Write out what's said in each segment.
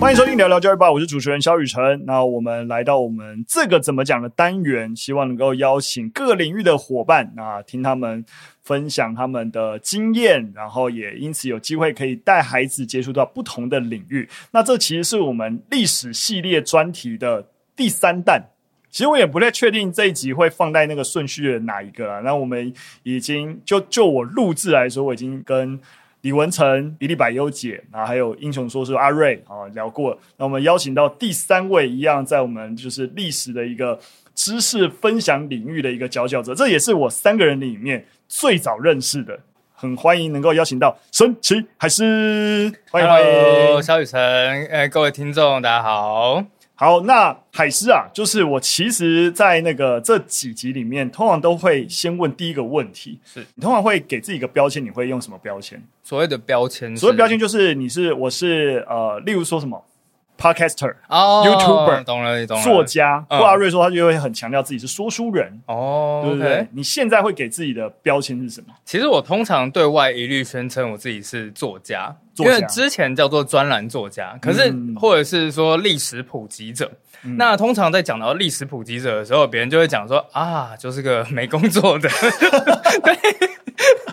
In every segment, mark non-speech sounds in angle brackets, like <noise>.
欢迎收听聊聊教育吧，我是主持人肖宇辰。那我们来到我们这个怎么讲的单元，希望能够邀请各个领域的伙伴，那听他们分享他们的经验，然后也因此有机会可以带孩子接触到不同的领域。那这其实是我们历史系列专题的第三弹。其实我也不太确定这一集会放在那个顺序的哪一个了。那我们已经就就我录制来说，我已经跟。李文成、比利百优姐，然后还有英雄说是阿瑞啊聊过。那我们邀请到第三位，一样在我们就是历史的一个知识分享领域的一个佼佼者，这也是我三个人里面最早认识的。很欢迎能够邀请到神奇海狮，欢迎欢迎，萧宇辰，呃，各位听众大家好。好，那海狮啊，就是我其实，在那个这几集里面，通常都会先问第一个问题，是你通常会给自己一个标签，你会用什么标签？所谓的标签，所谓标签就是你是我是呃，例如说什么。Podcaster、哦、YouTuber，懂了，懂了。作家，布阿瑞说他就会很强调自己是说书人。哦，对不对？Okay. 你现在会给自己的标签是什么？其实我通常对外一律宣称我自己是作家，作家因为之前叫做专栏作家，可是、嗯、或者是说历史普及者。嗯、那通常在讲到历史普及者的时候，别人就会讲说啊，就是个没工作的。<laughs> 对。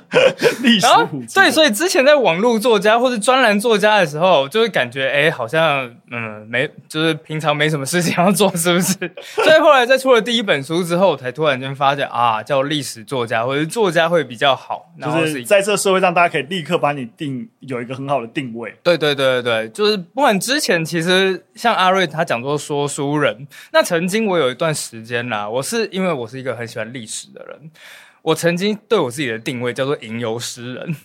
<laughs> 历史对，所以之前在网络作家或是专栏作家的时候，就会感觉哎，好像嗯，没，就是平常没什么事情要做，是不是？<laughs> 所以后来在出了第一本书之后，才突然间发现啊，叫历史作家或者作家会比较好，就是在这个社会上，大家可以立刻把你定有一个很好的定位。对对对对对，就是不管之前其实像阿瑞他讲说说书人，那曾经我有一段时间啦，我是因为我是一个很喜欢历史的人。我曾经对我自己的定位叫做吟游诗人，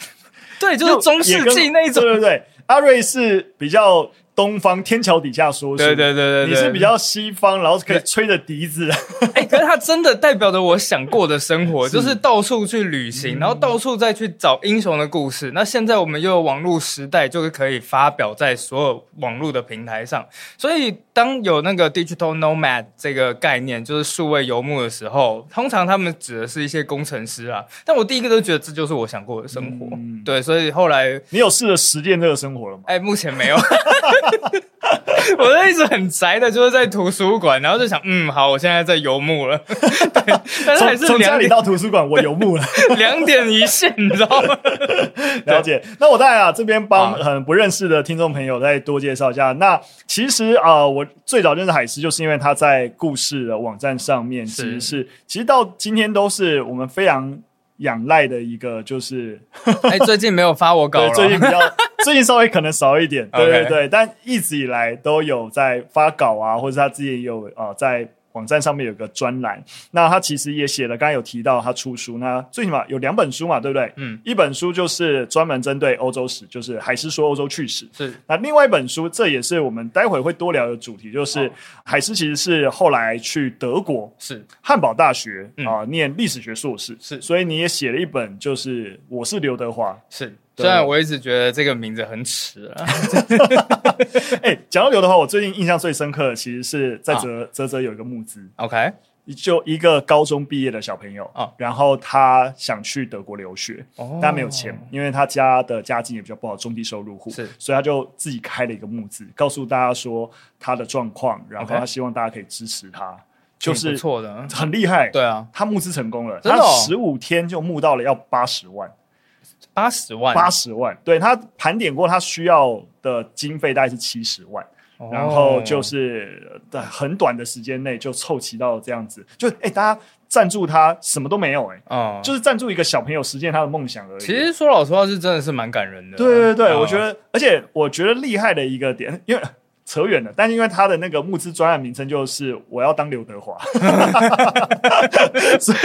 <laughs> 对，就是中世纪那一种，对对对，阿瑞是比较。东方天桥底下说书，对对对对，你是比较西方，然后可以吹着笛子。哎、欸，可是他真的代表着我想过的生活，<laughs> 是就是到处去旅行，然后到处再去找英雄的故事。嗯、那现在我们又有网络时代，就是可以发表在所有网络的平台上。所以当有那个 digital nomad 这个概念，就是数位游牧的时候，通常他们指的是一些工程师啊。但我第一个都觉得这就是我想过的生活。嗯、对，所以后来你有试着实践这个生活了吗？哎、欸，目前没有。<laughs> 我就一直很宅的，就是在图书馆，然后就想，嗯，好，我现在在游牧了。<laughs> 对，但是还是从家里到图书馆，我游牧了，<laughs> 两点一线，你知道吗？了解。那我当然啊，这边帮很不认识的听众朋友再多介绍一下。那其实啊、呃，我最早认识海狮，就是因为他在故事的网站上面，其实是，是其实到今天都是我们非常。仰赖的一个就是，哎，最近没有发我稿 <laughs> 了，最近比较，<laughs> 最近稍微可能少一点，对对对，但一直以来都有在发稿啊，或者他自己也有啊、呃、在。网站上面有个专栏，那他其实也写了，刚才有提到他出书，那最起码有两本书嘛，对不对？嗯，一本书就是专门针对欧洲史，就是海狮说欧洲趣史。是，那另外一本书，这也是我们待会会多聊的主题，就是、哦、海狮其实是后来去德国，是。汉堡大学啊、呃、念历史学硕士，是，所以你也写了一本，就是我是刘德华，是。虽然我一直觉得这个名字很耻啊，<laughs> 哎，讲到刘德华，我最近印象最深刻的，其实是在泽泽泽有一个募资，OK，就一个高中毕业的小朋友啊，然后他想去德国留学，哦。但没有钱，因为他家的家境也比较不好，中低收入户，是，所以他就自己开了一个募资，告诉大家说他的状况，然后他希望大家可以支持他，就是错的，很厉害，对啊，他募资成功了，他十五天就募到了要八十万。八十万，八十万，对，他盘点过，他需要的经费大概是七十万，哦、然后就是在很短的时间内就凑齐到这样子，就哎、欸，大家赞助他什么都没有、欸，哎，啊，就是赞助一个小朋友实现他的梦想而已。其实说老实话，是真的是蛮感人的。对对对，哦、我觉得，而且我觉得厉害的一个点，因为。扯远了，但因为他的那个募资专案名称就是我要当刘德华，<laughs> 所以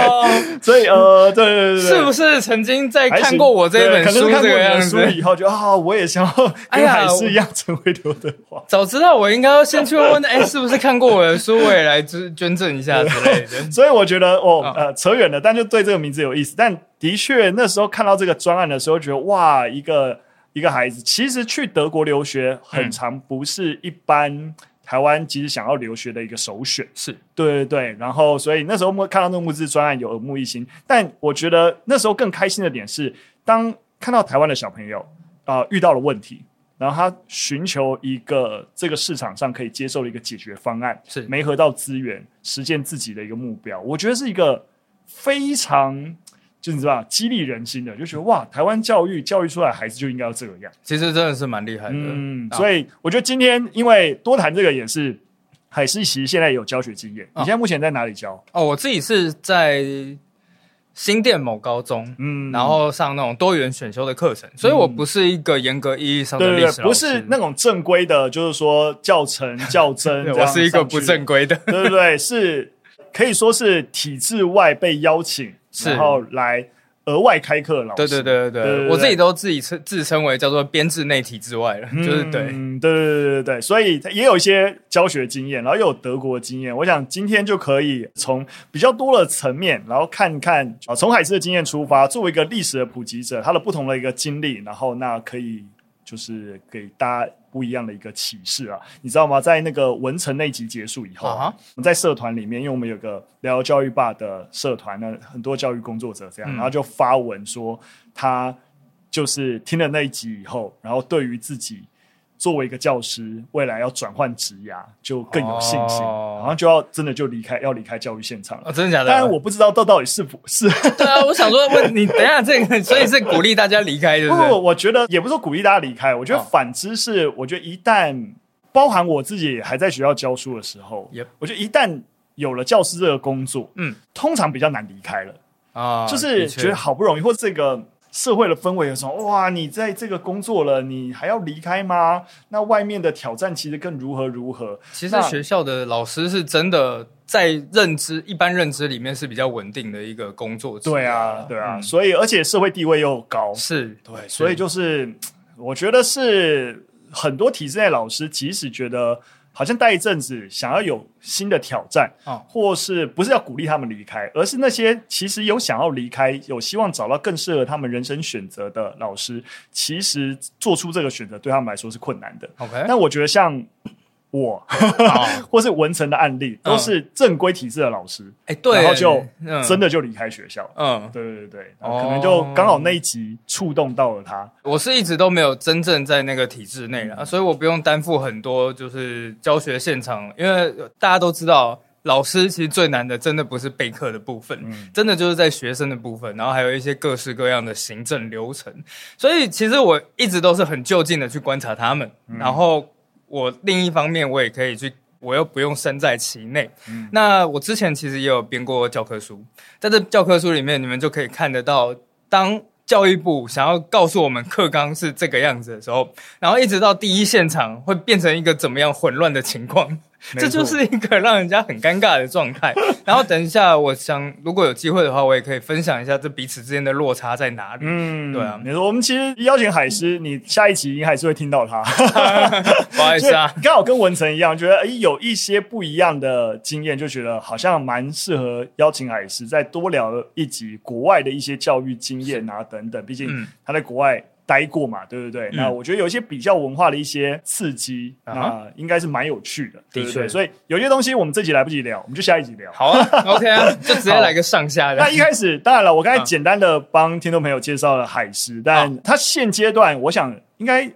<laughs> 所以呃，对对对，是不是曾经在看过我这本书这个样子以后，就啊，我也想要跟海狮一样成为刘德华。早知道我应该要先去问问，哎，是不是看过我的书，我也来捐捐赠一下之类的。<laughs> 所以我觉得哦，呃，扯远了，但就对这个名字有意思。但的确那时候看到这个专案的时候，觉得哇，一个。一个孩子其实去德国留学，很长不是一般台湾其实想要留学的一个首选。是对对对，然后所以那时候看到那个募资专案有耳目一新，但我觉得那时候更开心的点是，当看到台湾的小朋友啊、呃、遇到了问题。然后他寻求一个这个市场上可以接受的一个解决方案，是媒合到资源，实现自己的一个目标。我觉得是一个非常。就你知道，激励人心的，就觉得哇，台湾教育教育出来孩子就应该要这个样。其实真的是蛮厉害的。嗯，所以我觉得今天因为多谈这个也是海思其实现在有教学经验。你现在目前在哪里教？哦，我自己是在新店某高中，嗯，然后上那种多元选修的课程，所以我不是一个严格意义上的历史老师，不是那种正规的，就是说教程教真。<laughs> 我是一个不正规的，对对对，是可以说是体制外被邀请。然后来额外开课老师，对对对对对，我自己都自己称自称为叫做编制内体制外了，嗯、就是对，对对对对对，所以也有一些教学经验，然后又有德国经验。我想今天就可以从比较多的层面，然后看看啊，从海狮的经验出发，作为一个历史的普及者，他的不同的一个经历，然后那可以就是给大家。不一样的一个启示啊，你知道吗？在那个文成那集结束以后，uh huh. 我们在社团里面，因为我们有个聊教育吧的社团呢，很多教育工作者这样，嗯、然后就发文说，他就是听了那一集以后，然后对于自己。作为一个教师，未来要转换职涯，就更有信心，哦、然后就要真的就离开，要离开教育现场了。哦、真的假的？当然我不知道这到底是不 <laughs> 是。对啊，我想说问你，等一下这个，所以是鼓励大家离开，不不，我觉得也不是鼓励大家离开，我觉得反之是，我觉得一旦包含我自己还在学校教书的时候，Yep 我觉得一旦有了教师这个工作，嗯，通常比较难离开了啊，就是觉得好不容易或这个。社会的氛围有什么？哇，你在这个工作了，你还要离开吗？那外面的挑战其实更如何如何？其实学校的老师是真的在认知一般认知里面是比较稳定的一个工作。对啊，对啊，嗯、所以而且社会地位又高，是对，所以就是我觉得是很多体制内老师即使觉得。好像待一阵子，想要有新的挑战，哦、或是不是要鼓励他们离开，而是那些其实有想要离开、有希望找到更适合他们人生选择的老师，其实做出这个选择对他们来说是困难的。OK，那我觉得像。我，<laughs> 或是文成的案例，都是正规体制的老师，哎，对，然后就真的就离开学校，嗯，对对对，可能就刚好那一集触动到了他。我是一直都没有真正在那个体制内啊，所以我不用担负很多就是教学现场，因为大家都知道，老师其实最难的真的不是备课的部分，真的就是在学生的部分，然后还有一些各式各样的行政流程，所以其实我一直都是很就近的去观察他们，然后。我另一方面，我也可以去，我又不用身在其内。嗯、那我之前其实也有编过教科书，在这教科书里面，你们就可以看得到，当教育部想要告诉我们课纲是这个样子的时候，然后一直到第一现场会变成一个怎么样混乱的情况。这就是一个让人家很尴尬的状态。<laughs> 然后等一下，我想如果有机会的话，我也可以分享一下这彼此之间的落差在哪里。嗯，对啊，你说我们其实邀请海狮，你下一期还是会听到他。<laughs> 不好意思啊，<laughs> 刚好跟文成一样，觉得诶有一些不一样的经验，就觉得好像蛮适合邀请海狮再多聊一集国外的一些教育经验啊等等。毕竟他在国外。待过嘛，对不对？嗯、那我觉得有一些比较文化的一些刺激，啊、那应该是蛮有趣的，对不对？所以有些东西我们这集来不及聊，我们就下一集聊。好啊，<laughs> OK 啊，就直接来个上下的。<laughs> 那一开始，当然了，我刚才简单的帮听众朋友介绍了海狮，啊、但它现阶段，我想应该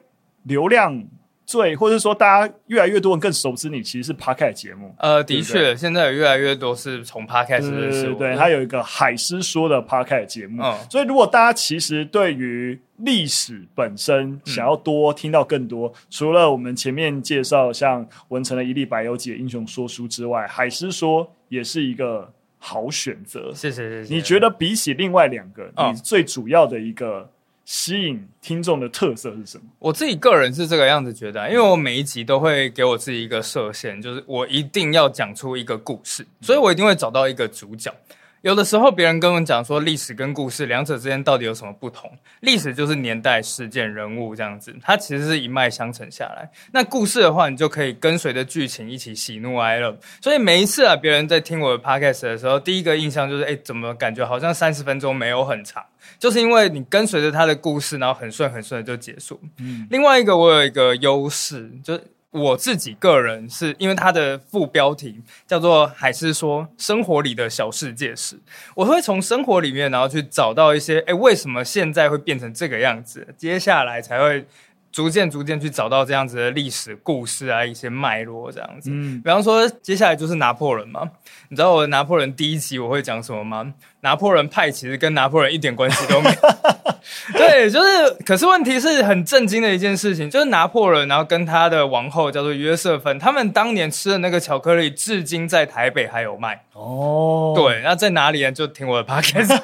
流量。最，或者说大家越来越多人更熟知你，其实是 Podcast 节目。呃，的确，对对现在有越来越多是从 Podcast 认识我。对，他有一个海狮说的 Podcast 节目。嗯，所以如果大家其实对于历史本身想要多听到更多，嗯、除了我们前面介绍像文成的一历百忧解英雄说书之外，海狮说也是一个好选择。谢谢谢谢。你觉得比起另外两个，嗯、你最主要的一个？吸引听众的特色是什么？我自己个人是这个样子觉得，因为我每一集都会给我自己一个设限，就是我一定要讲出一个故事，所以我一定会找到一个主角。有的时候，别人跟我讲说，历史跟故事两者之间到底有什么不同？历史就是年代、事件、人物这样子，它其实是一脉相承下来。那故事的话，你就可以跟随着剧情一起喜怒哀乐。所以每一次啊，别人在听我的 podcast 的时候，第一个印象就是，哎，怎么感觉好像三十分钟没有很长？就是因为你跟随着他的故事，然后很顺很顺的就结束。嗯，另外一个我有一个优势，就是。我自己个人是因为它的副标题叫做“还是说生活里的小世界史”，我会从生活里面，然后去找到一些，诶，为什么现在会变成这个样子？接下来才会逐渐逐渐去找到这样子的历史故事啊，一些脉络这样子。嗯，比方说接下来就是拿破仑嘛，你知道我的拿破仑第一集我会讲什么吗？拿破仑派其实跟拿破仑一点关系都没有。<laughs> 对，就是，可是问题是很震惊的一件事情，就是拿破仑，然后跟他的王后叫做约瑟芬，他们当年吃的那个巧克力，至今在台北还有卖。哦，对，那在哪里呢？就听我的 podcast。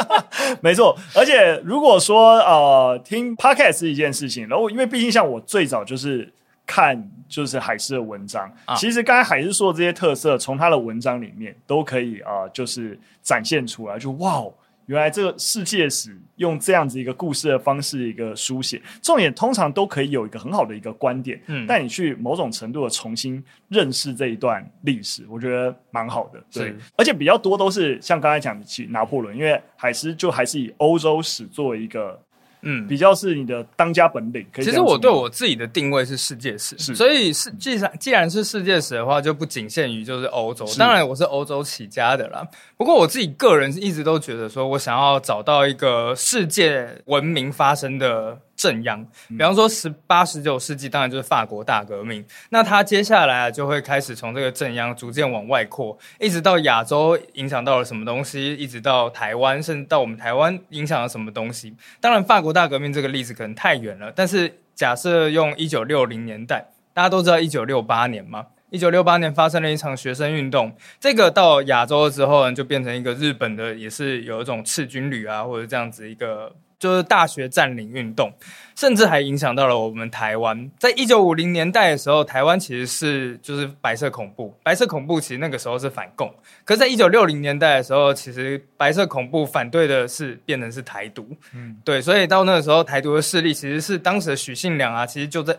<laughs> 没错，而且如果说呃，听 podcast 是一件事情，然后因为毕竟像我最早就是看就是海狮的文章，啊、其实刚才海狮说的这些特色，从他的文章里面都可以啊、呃，就是展现出来，就哇哦。原来这个世界史用这样子一个故事的方式一个书写，重点通常都可以有一个很好的一个观点，嗯，带你去某种程度的重新认识这一段历史，我觉得蛮好的，对，而且比较多都是像刚才讲的起拿破仑，因为海狮就还是以欧洲史作为一个。嗯，比较是你的当家本领。可以。其实我对我自己的定位是世界史，所以是既然既然是世界史的话，就不仅限于就是欧洲。当然我是欧洲起家的啦。不过我自己个人一直都觉得说，我想要找到一个世界文明发生的。震央，比方说十八、十九世纪，当然就是法国大革命。那它接下来啊，就会开始从这个正央逐渐往外扩，一直到亚洲影响到了什么东西，一直到台湾，甚至到我们台湾影响了什么东西。当然，法国大革命这个例子可能太远了，但是假设用一九六零年代，大家都知道一九六八年嘛，一九六八年发生了一场学生运动，这个到亚洲之后呢，就变成一个日本的，也是有一种赤军旅啊，或者这样子一个。就是大学占领运动，甚至还影响到了我们台湾。在一九五零年代的时候，台湾其实是就是白色恐怖，白色恐怖其实那个时候是反共。可是在一九六零年代的时候，其实白色恐怖反对的是变成是台独。嗯，对，所以到那个时候，台独的势力其实是当时的许信良啊，其实就在。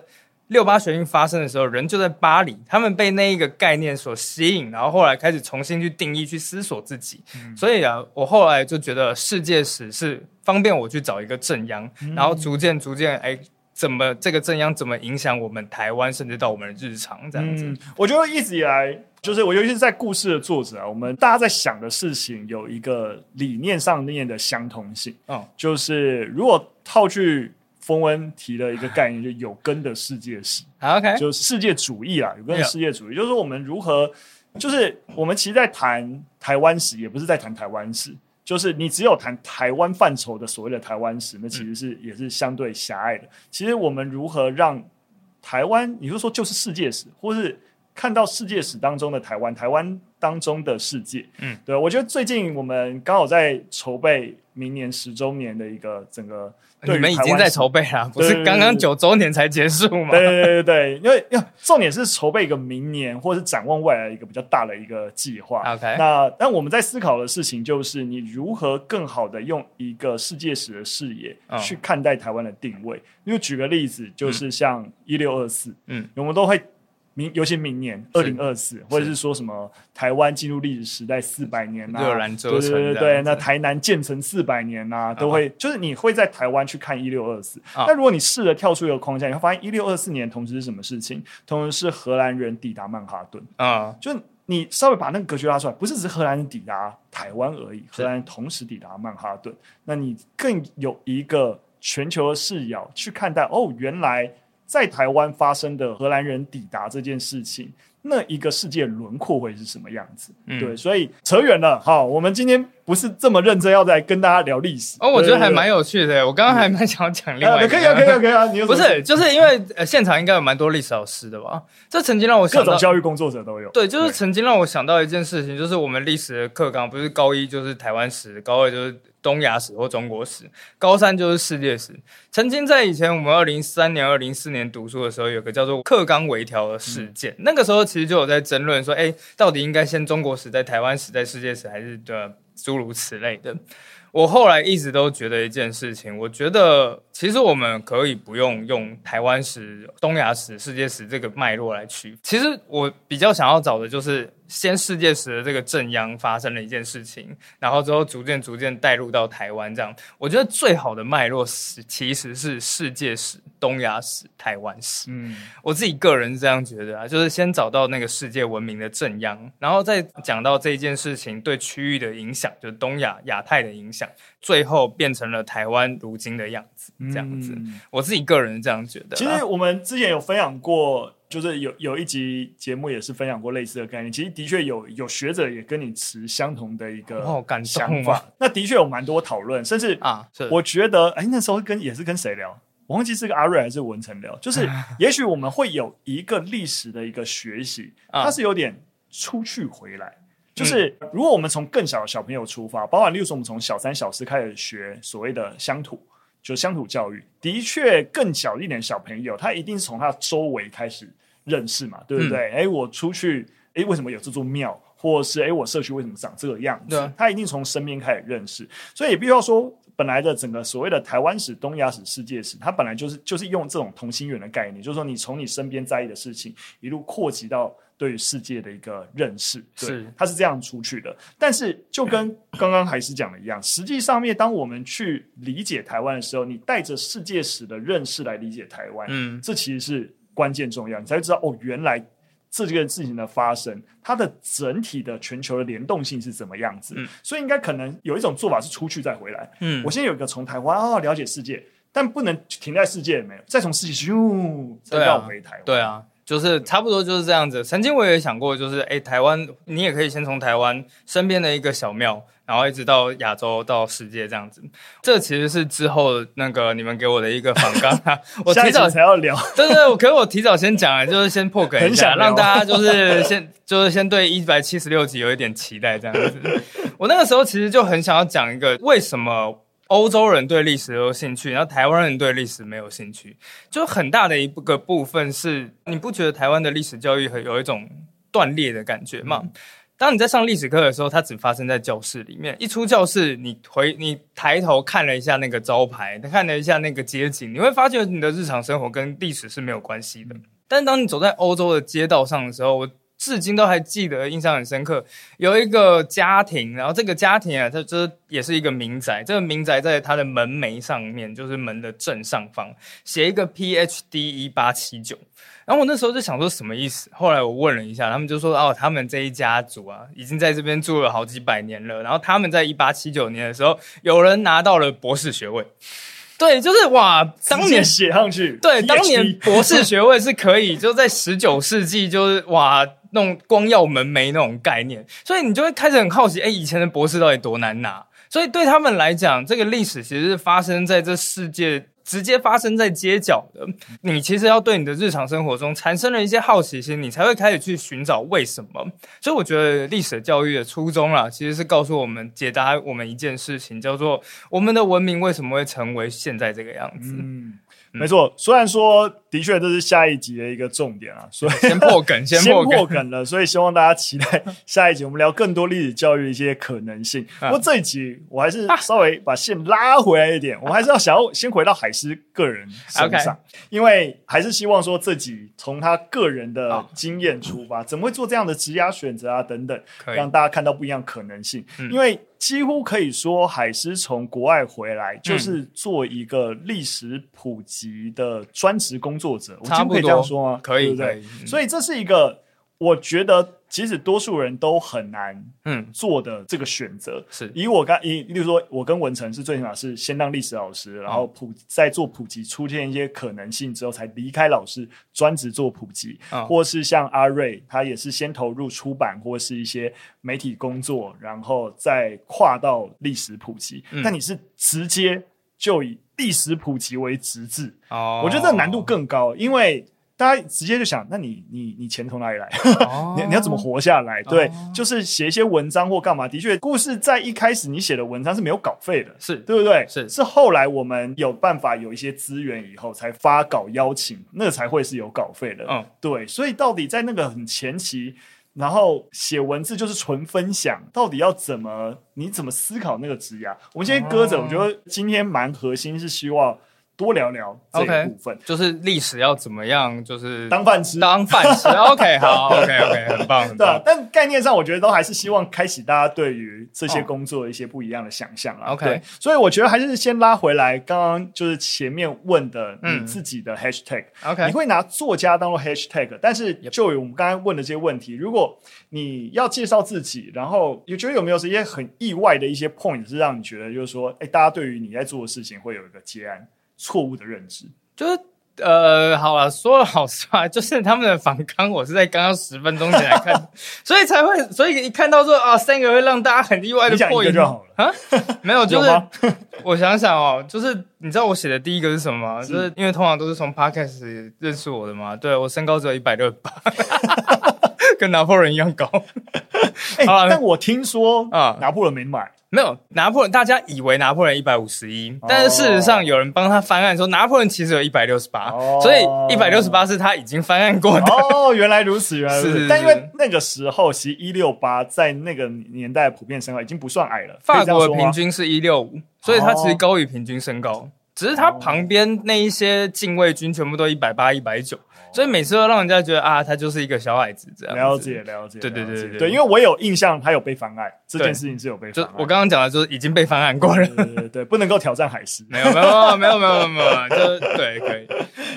六八学运发生的时候，人就在巴黎，他们被那一个概念所吸引，然后后来开始重新去定义、去思索自己。嗯、所以啊，我后来就觉得世界史是方便我去找一个正央，嗯、然后逐渐逐渐，哎，怎么这个正央怎么影响我们台湾，甚至到我们的日常这样子。嗯、我觉得一直以来，就是我尤其是在故事的作者啊，我们大家在想的事情有一个理念上面的相同性。嗯，就是如果套句。风温提了一个概念，就有根的世界史，OK，就是世界主义啊，有根的世界主义，就是说我们如何，就是我们其实，在谈台湾史，也不是在谈台湾史，就是你只有谈台湾范畴的所谓的台湾史，那其实是也是相对狭隘的。其实我们如何让台湾，你就说就是世界史，或是看到世界史当中的台湾，台湾当中的世界，嗯，对，我觉得最近我们刚好在筹备明年十周年的一个整个。你们已经在筹备了，不是刚刚九周年才结束吗？对对对对，因为要重点是筹备一个明年，或是展望未来一个比较大的一个计划。OK，那但我们在思考的事情就是，你如何更好的用一个世界史的视野去看待台湾的定位。因为举个例子，就是像一六二四，嗯，我们都会。明，尤其明年二零二四，或者是说什么台湾进入历史时代四百年呐、啊，对对对对，那台南建成四百年呐、啊，都会、uh. 就是你会在台湾去看一六二四。那、uh. 如果你试着跳出一个框架，你会发现一六二四年同时是什么事情？同时是荷兰人抵达曼哈顿啊，uh. 就你稍微把那个格局拉出来，不是只是荷兰人抵达台湾而已，荷兰人同时抵达曼哈顿，是那你更有一个全球的视角去看待哦，原来。在台湾发生的荷兰人抵达这件事情，那一个世界轮廓会是什么样子？嗯、对，所以扯远了。好，我们今天不是这么认真要再跟大家聊历史。哦，我觉得还蛮有趣的。我刚刚还蛮想讲另外一个、嗯 <laughs> 啊，可以啊，可以啊，可以啊。你不是，就是因为呃，现场应该有蛮多历史老师的吧？这曾经让我想到各种教育工作者都有。对，就是曾经让我想到一件事情，就是我们历史的课纲不是高一就是台湾史，高二就是。东亚史或中国史，高三就是世界史。曾经在以前我们二零三年、二零四年读书的时候，有个叫做课纲微调的事件。嗯、那个时候其实就有在争论说，哎，到底应该先中国史、在台湾史、在世界史，还是的诸如此类的。我后来一直都觉得一件事情，我觉得其实我们可以不用用台湾史、东亚史、世界史这个脉络来区。其实我比较想要找的就是。先世界史的这个震央发生了一件事情，然后之后逐渐逐渐带入到台湾这样。我觉得最好的脉络是其实是世界史、东亚史、台湾史。嗯，我自己个人是这样觉得啊，就是先找到那个世界文明的震央，然后再讲到这件事情对区域的影响，就是东亚、亚太的影响，最后变成了台湾如今的样子。这样子，嗯、我自己个人是这样觉得。其实我们之前有分享过。就是有有一集节目也是分享过类似的概念，其实的确有有学者也跟你持相同的一个想法，那的确有蛮多讨论，甚至啊，我觉得哎、欸，那时候跟也是跟谁聊，我忘记是个阿瑞还是文成聊，就是 <laughs> 也许我们会有一个历史的一个学习，它是有点出去回来，就是如果我们从更小的小朋友出发，包含例如说我们从小三小四开始学所谓的乡土。就乡土教育，的确更小一点小朋友，他一定是从他周围开始认识嘛，对不对？哎、嗯，我出去，哎，为什么有这座庙？或是哎，我社区为什么长这个样子？对他一定从身边开始认识。所以也必须要说，本来的整个所谓的台湾史、东亚史、世界史，它本来就是就是用这种同心圆的概念，就是说你从你身边在意的事情，一路扩及到。对于世界的一个认识，对，是它是这样出去的。但是就跟 <clears throat> 刚刚还是讲的一样，实际上面，当我们去理解台湾的时候，你带着世界史的认识来理解台湾，嗯，这其实是关键重要，你才会知道哦，原来这件事情的发生，它的整体的全球的联动性是怎么样子。嗯，所以应该可能有一种做法是出去再回来。嗯，我先有一个从台湾啊、哦、了解世界，但不能停在世界没有，再从世界咻再绕回台湾。对啊。就是差不多就是这样子。曾经我也想过，就是哎，台湾你也可以先从台湾身边的一个小庙，然后一直到亚洲到世界这样子。这其实是之后那个你们给我的一个访纲啊，<laughs> 我提早才要聊。<laughs> 对对，我可是我提早先讲了，就是先破梗一下，让大家就是先 <laughs> 就是先对一百七十六集有一点期待这样子。我那个时候其实就很想要讲一个为什么。欧洲人对历史有兴趣，然后台湾人对历史没有兴趣，就很大的一个部分是，你不觉得台湾的历史教育很有一种断裂的感觉吗？当你在上历史课的时候，它只发生在教室里面，一出教室，你回你抬头看了一下那个招牌，看了一下那个街景，你会发觉你的日常生活跟历史是没有关系的。但当你走在欧洲的街道上的时候，我至今都还记得，印象很深刻。有一个家庭，然后这个家庭啊，它这也是一个民宅。这个民宅在它的门楣上面，就是门的正上方，写一个 PhD 一八七九。然后我那时候就想说什么意思？后来我问了一下，他们就说哦，他们这一家族啊，已经在这边住了好几百年了。然后他们在一八七九年的时候，有人拿到了博士学位。对，就是哇，当年写上去。对，当年博士学位是可以，就在十九世纪，就是哇。那种光耀门楣那种概念，所以你就会开始很好奇，哎，以前的博士到底多难拿？所以对他们来讲，这个历史其实是发生在这世界，直接发生在街角的。你其实要对你的日常生活中产生了一些好奇心，你才会开始去寻找为什么。所以我觉得历史教育的初衷啊，其实是告诉我们、解答我们一件事情，叫做我们的文明为什么会成为现在这个样子。没错，虽然说的确这是下一集的一个重点啊，所以 <laughs> 先破梗，<laughs> 先破梗，先破梗了，所以希望大家期待下一集，我们聊更多历史教育的一些可能性。不过这一集我还是稍微把线拉回来一点，我们还是要想要先回到海狮个人身上，因为还是希望说自己从他个人的经验出发，怎么会做这样的职涯选择啊等等，让大家看到不一样可能性，因为。几乎可以说，海狮从国外回来就是做一个历史普及的专职工作者。我今天可以这样说吗？可以，对不对？所以这是一个，我觉得。其实多数人都很难嗯。做的这个选择，嗯、是。以我刚以，例如说，我跟文成是最起码是先当历史老师，然后普在做普及，出现一些可能性之后，才离开老师专职做普及，嗯、或是像阿瑞，他也是先投入出版或是一些媒体工作，然后再跨到历史普及。嗯、但你是直接就以历史普及为职志，哦，我觉得这个难度更高，因为。大家直接就想，那你你你钱从哪里来？<laughs> 哦、你你要怎么活下来？对，哦、就是写一些文章或干嘛。的确，故事在一开始你写的文章是没有稿费的，是对不对？是是后来我们有办法有一些资源以后，才发稿邀请，那才会是有稿费的。嗯，对。所以到底在那个很前期，然后写文字就是纯分享，到底要怎么？你怎么思考那个职涯？我们先搁着。哦、我觉得今天蛮核心是希望。多聊聊这一部分，okay, 就是历史要怎么样，就是当饭吃，当饭吃。<laughs> OK，好，OK，OK，okay, okay, 很棒，很棒。对啊，但概念上，我觉得都还是希望开启大家对于这些工作的一些不一样的想象啊。OK，所以我觉得还是先拉回来，刚刚就是前面问的你自己的 Hashtag，嗯。OK，你会拿作家当做 Hashtag，但是就我们刚才问的这些问题，如果你要介绍自己，然后你觉得有没有这些很意外的一些 point 是让你觉得就是说，哎，大家对于你在做的事情会有一个结案错误的认知，就是呃，好了，说了好实话，就是他们的反抗，我是在刚刚十分钟前来看，<laughs> 所以才会，所以一看到说啊，三个会让大家很意外的破音。就好了。啊，没有，就是 <laughs> 我想想哦，就是你知道我写的第一个是什么吗？是就是因为通常都是从 Podcast 认识我的嘛，对，我身高只有一百六十八，<laughs> 跟拿破仑一样高。哎、欸，但我听说啊，拿破仑没买。没有拿破仑，大家以为拿破仑一百五十一，但是事实上有人帮他翻案说拿破仑其实有一百六十八，所以一百六十八是他已经翻案过的。哦，原来如此，原来如此。是但因为那个时候其实一六八在那个年代普遍身高已经不算矮了。法国的平均是一六五，所以他其实高于平均身高，哦、只是他旁边那一些禁卫军全部都一百八、一百九。所以每次都让人家觉得啊，他就是一个小矮子这样。了解了解，对对对对对，因为我有印象，他有被翻案，这件事情是有被翻案。就我刚刚讲的，就是已经被翻案过了。对对对，不能够挑战海狮。没有没有没有没有没有，就对可以。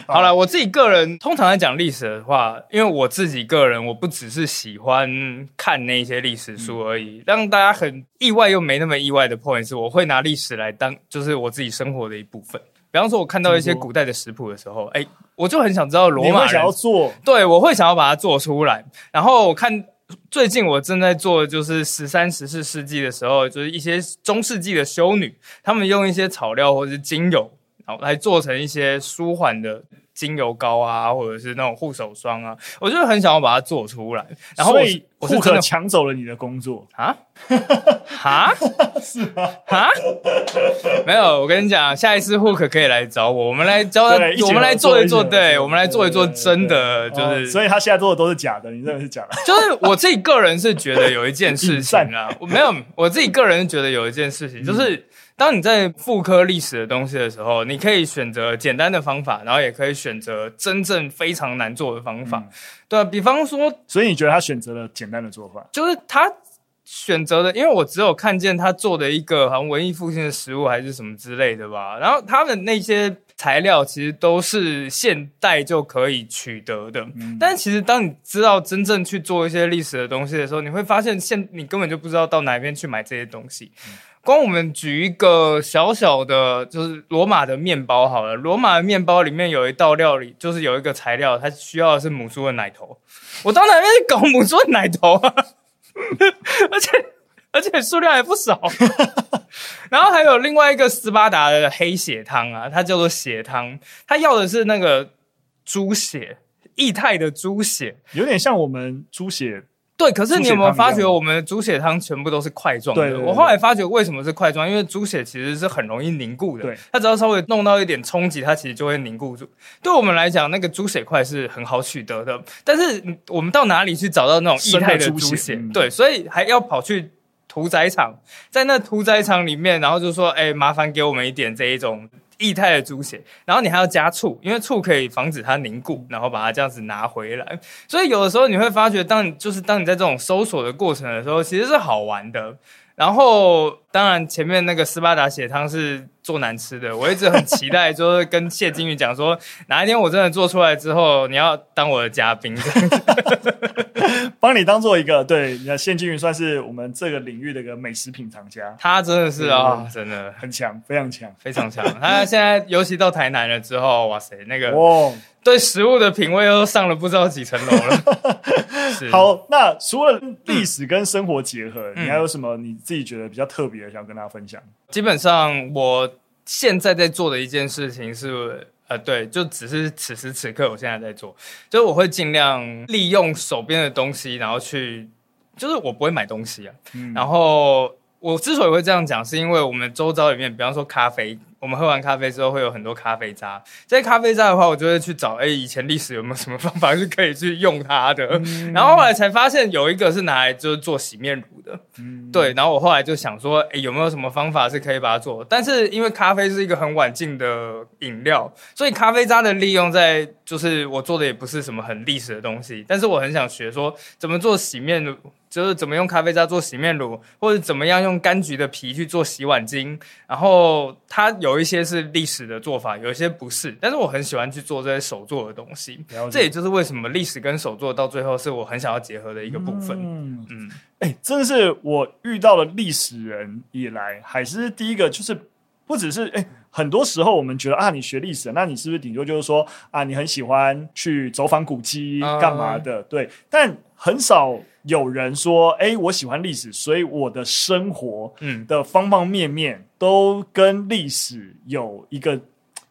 好了，我自己个人通常来讲历史的话，因为我自己个人，我不只是喜欢看那些历史书而已。让大家很意外又没那么意外的 point 是，我会拿历史来当就是我自己生活的一部分。比方说，我看到一些古代的食谱的时候，哎，我就很想知道罗马人想要做，对，我会想要把它做出来。然后我看最近我正在做的就是十三、十四世纪的时候，就是一些中世纪的修女，她们用一些草料或者是精油，然后来做成一些舒缓的。精油膏啊，或者是那种护手霜啊，我就很想要把它做出来。然后我是，我是真的抢走了你的工作啊？哈？<laughs> 是吗？哈？没有，我跟你讲，下一次 Hook 可以来找我，我们来教他，我们来做一做，对，我们来做一做真的，就是。所以他现在做的都是假的，你认为是假的？就是我自己个人是觉得有一件事情啊，<laughs> 我没有，我自己个人是觉得有一件事情，就是。当你在复刻历史的东西的时候，你可以选择简单的方法，然后也可以选择真正非常难做的方法。嗯、对、啊，比方说，所以你觉得他选择了简单的做法，就是他选择的，因为我只有看见他做的一个好像文艺复兴的食物还是什么之类的吧。然后他的那些材料其实都是现代就可以取得的，嗯、但其实当你知道真正去做一些历史的东西的时候，你会发现现你根本就不知道到哪边去买这些东西。嗯光我们举一个小小的，就是罗马的面包好了。罗马的面包里面有一道料理，就是有一个材料，它需要的是母猪的奶头。我到哪边去搞母猪的奶头啊？<laughs> 而且而且数量也不少。然后还有另外一个斯巴达的黑血汤啊，它叫做血汤，它要的是那个猪血，液态的猪血，有点像我们猪血。对，可是你有没有发觉，我们的猪血汤全部都是块状的？对对对对，我后来发觉为什么是块状，因为猪血其实是很容易凝固的。对，它只要稍微弄到一点冲击，它其实就会凝固住。对我们来讲，那个猪血块是很好取得的。但是我们到哪里去找到那种液态的猪血？猪血嗯、对，所以还要跑去屠宰场，在那屠宰场里面，然后就说：“哎，麻烦给我们一点这一种。”液态的猪血，然后你还要加醋，因为醋可以防止它凝固，然后把它这样子拿回来。所以有的时候你会发觉，当你就是当你在这种搜索的过程的时候，其实是好玩的。然后当然前面那个斯巴达血汤是做难吃的，我一直很期待，就是跟谢金鱼讲说，<laughs> 哪一天我真的做出来之后，你要当我的嘉宾。<laughs> 帮你当做一个对，你看谢金鱼算是我们这个领域的一个美食品尝家，他真的是啊、哦，真的很强，非常强，非常强。他现在尤其到台南了之后，哇塞，那个哇，对食物的品味又上了不知道几层楼了。<laughs> 是好，那除了历史跟生活结合，嗯、你还有什么你自己觉得比较特别的，想跟大家分享？基本上我现在在做的一件事情是。呃，对，就只是此时此刻，我现在在做，就是我会尽量利用手边的东西，然后去，就是我不会买东西啊。嗯、然后我之所以会这样讲，是因为我们周遭里面，比方说咖啡。我们喝完咖啡之后会有很多咖啡渣。这些咖啡渣的话，我就会去找，哎，以前历史有没有什么方法是可以去用它的？嗯、然后后来才发现有一个是拿来就是做洗面乳的。嗯，对。然后我后来就想说，哎，有没有什么方法是可以把它做？但是因为咖啡是一个很晚进的饮料，所以咖啡渣的利用在就是我做的也不是什么很历史的东西。但是我很想学说怎么做洗面乳。就是怎么用咖啡渣做洗面乳，或者怎么样用柑橘的皮去做洗碗巾。然后它有一些是历史的做法，有一些不是。但是我很喜欢去做这些手做的东西，这也就是为什么历史跟手做到最后是我很想要结合的一个部分。嗯嗯，哎、欸，真的是我遇到了历史人以来，还是第一个，就是不只是哎、欸，很多时候我们觉得啊，你学历史，那你是不是顶多就是说啊，你很喜欢去走访古迹干嘛的？嗯、对，但很少。有人说：“哎、欸，我喜欢历史，所以我的生活的方方面面都跟历史有一个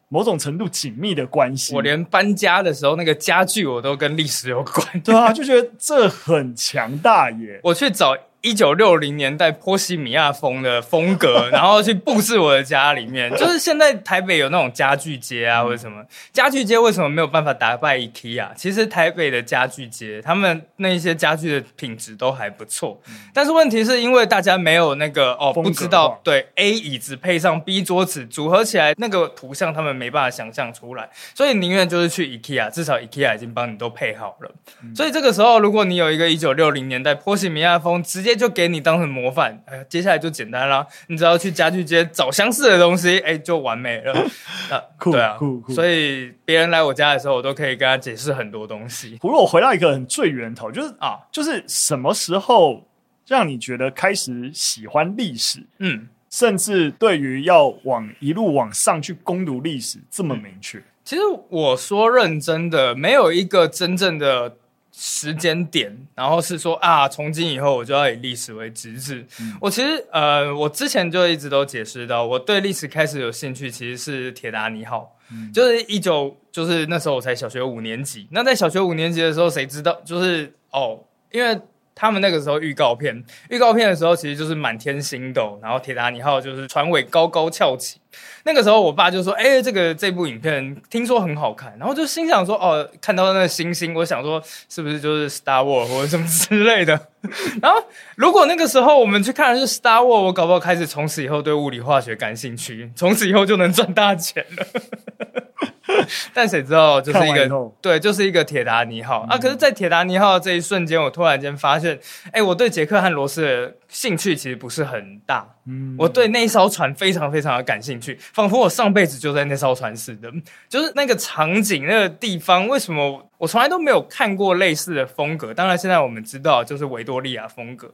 某种程度紧密的关系。我连搬家的时候，那个家具我都跟历史有关。对啊，就觉得这很强大耶。我去找。”一九六零年代波西米亚风的风格，<laughs> 然后去布置我的家里面。就是现在台北有那种家具街啊，或者什么家具街，为什么没有办法打败 IKEA？其实台北的家具街，他们那一些家具的品质都还不错。但是问题是因为大家没有那个哦，不知道对 A 椅子配上 B 桌子组合起来那个图像，他们没办法想象出来，所以宁愿就是去 IKEA，至少 IKEA 已经帮你都配好了。所以这个时候，如果你有一个一九六零年代波西米亚风，直接。就给你当成模范，哎呀，接下来就简单啦，你只要去家具街找相似的东西，哎，就完美了。<laughs> 啊，酷对啊，酷酷。所以别人来我家的时候，我都可以跟他解释很多东西。不过我回到一个很最源头，就是啊，就是什么时候让你觉得开始喜欢历史？嗯，甚至对于要往一路往上去攻读历史这么明确。嗯，其实我说认真的，没有一个真正的。时间点，然后是说啊，从今以后我就要以历史为直至。嗯、我其实呃，我之前就一直都解释到，我对历史开始有兴趣，其实是铁达尼号，嗯、就是一九，就是那时候我才小学五年级。那在小学五年级的时候，谁知道？就是哦，因为。他们那个时候预告片，预告片的时候其实就是满天星斗，然后铁达尼号就是船尾高高翘起。那个时候，我爸就说：“哎、欸，这个这部影片听说很好看。”然后就心想说：“哦，看到那个星星，我想说是不是就是 Star War 或者什么之类的。<laughs> ”然后如果那个时候我们去看的是 Star War，我搞不好开始从此以后对物理化学感兴趣，从此以后就能赚大钱了。<laughs> 但谁知道，就是一个对，就是一个铁达尼号、嗯、啊！可是，在铁达尼号这一瞬间，我突然间发现，哎，我对杰克和罗斯的兴趣其实不是很大。嗯，我对那艘船非常非常的感兴趣，仿佛我上辈子就在那艘船似的。就是那个场景、那个地方，为什么我从来都没有看过类似的风格？当然，现在我们知道就是维多利亚风格，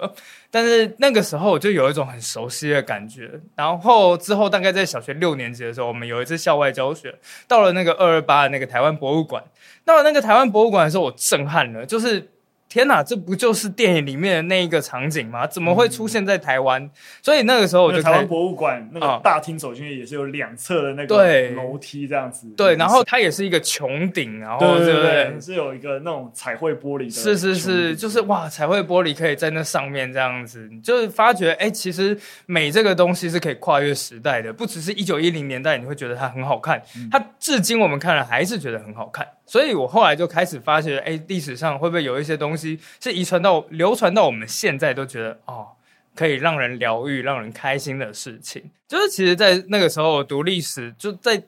但是那个时候我就有一种很熟悉的感觉。然后之后，大概在小学六年级的时候，我们有一次校外教学，到了那个二二八的那个台湾博物馆。到了那个台湾博物馆的时候，我震撼了，就是。天哪，这不就是电影里面的那一个场景吗？怎么会出现在台湾？嗯、所以那个时候我就台湾博物馆那个大厅走进去也是有两侧的那个楼梯这样子。对，然后它也是一个穹顶，然后对对对，对，是有一个那种彩绘玻璃的。是是是，就是哇，彩绘玻璃可以在那上面这样子，就是发觉哎，其实美这个东西是可以跨越时代的，不只是一九一零年代你会觉得它很好看，它至今我们看了还是觉得很好看。所以我后来就开始发觉，哎，历史上会不会有一些东西是遗传到、流传到我们现在都觉得哦，可以让人疗愈、让人开心的事情？就是其实，在那个时候读历史，就在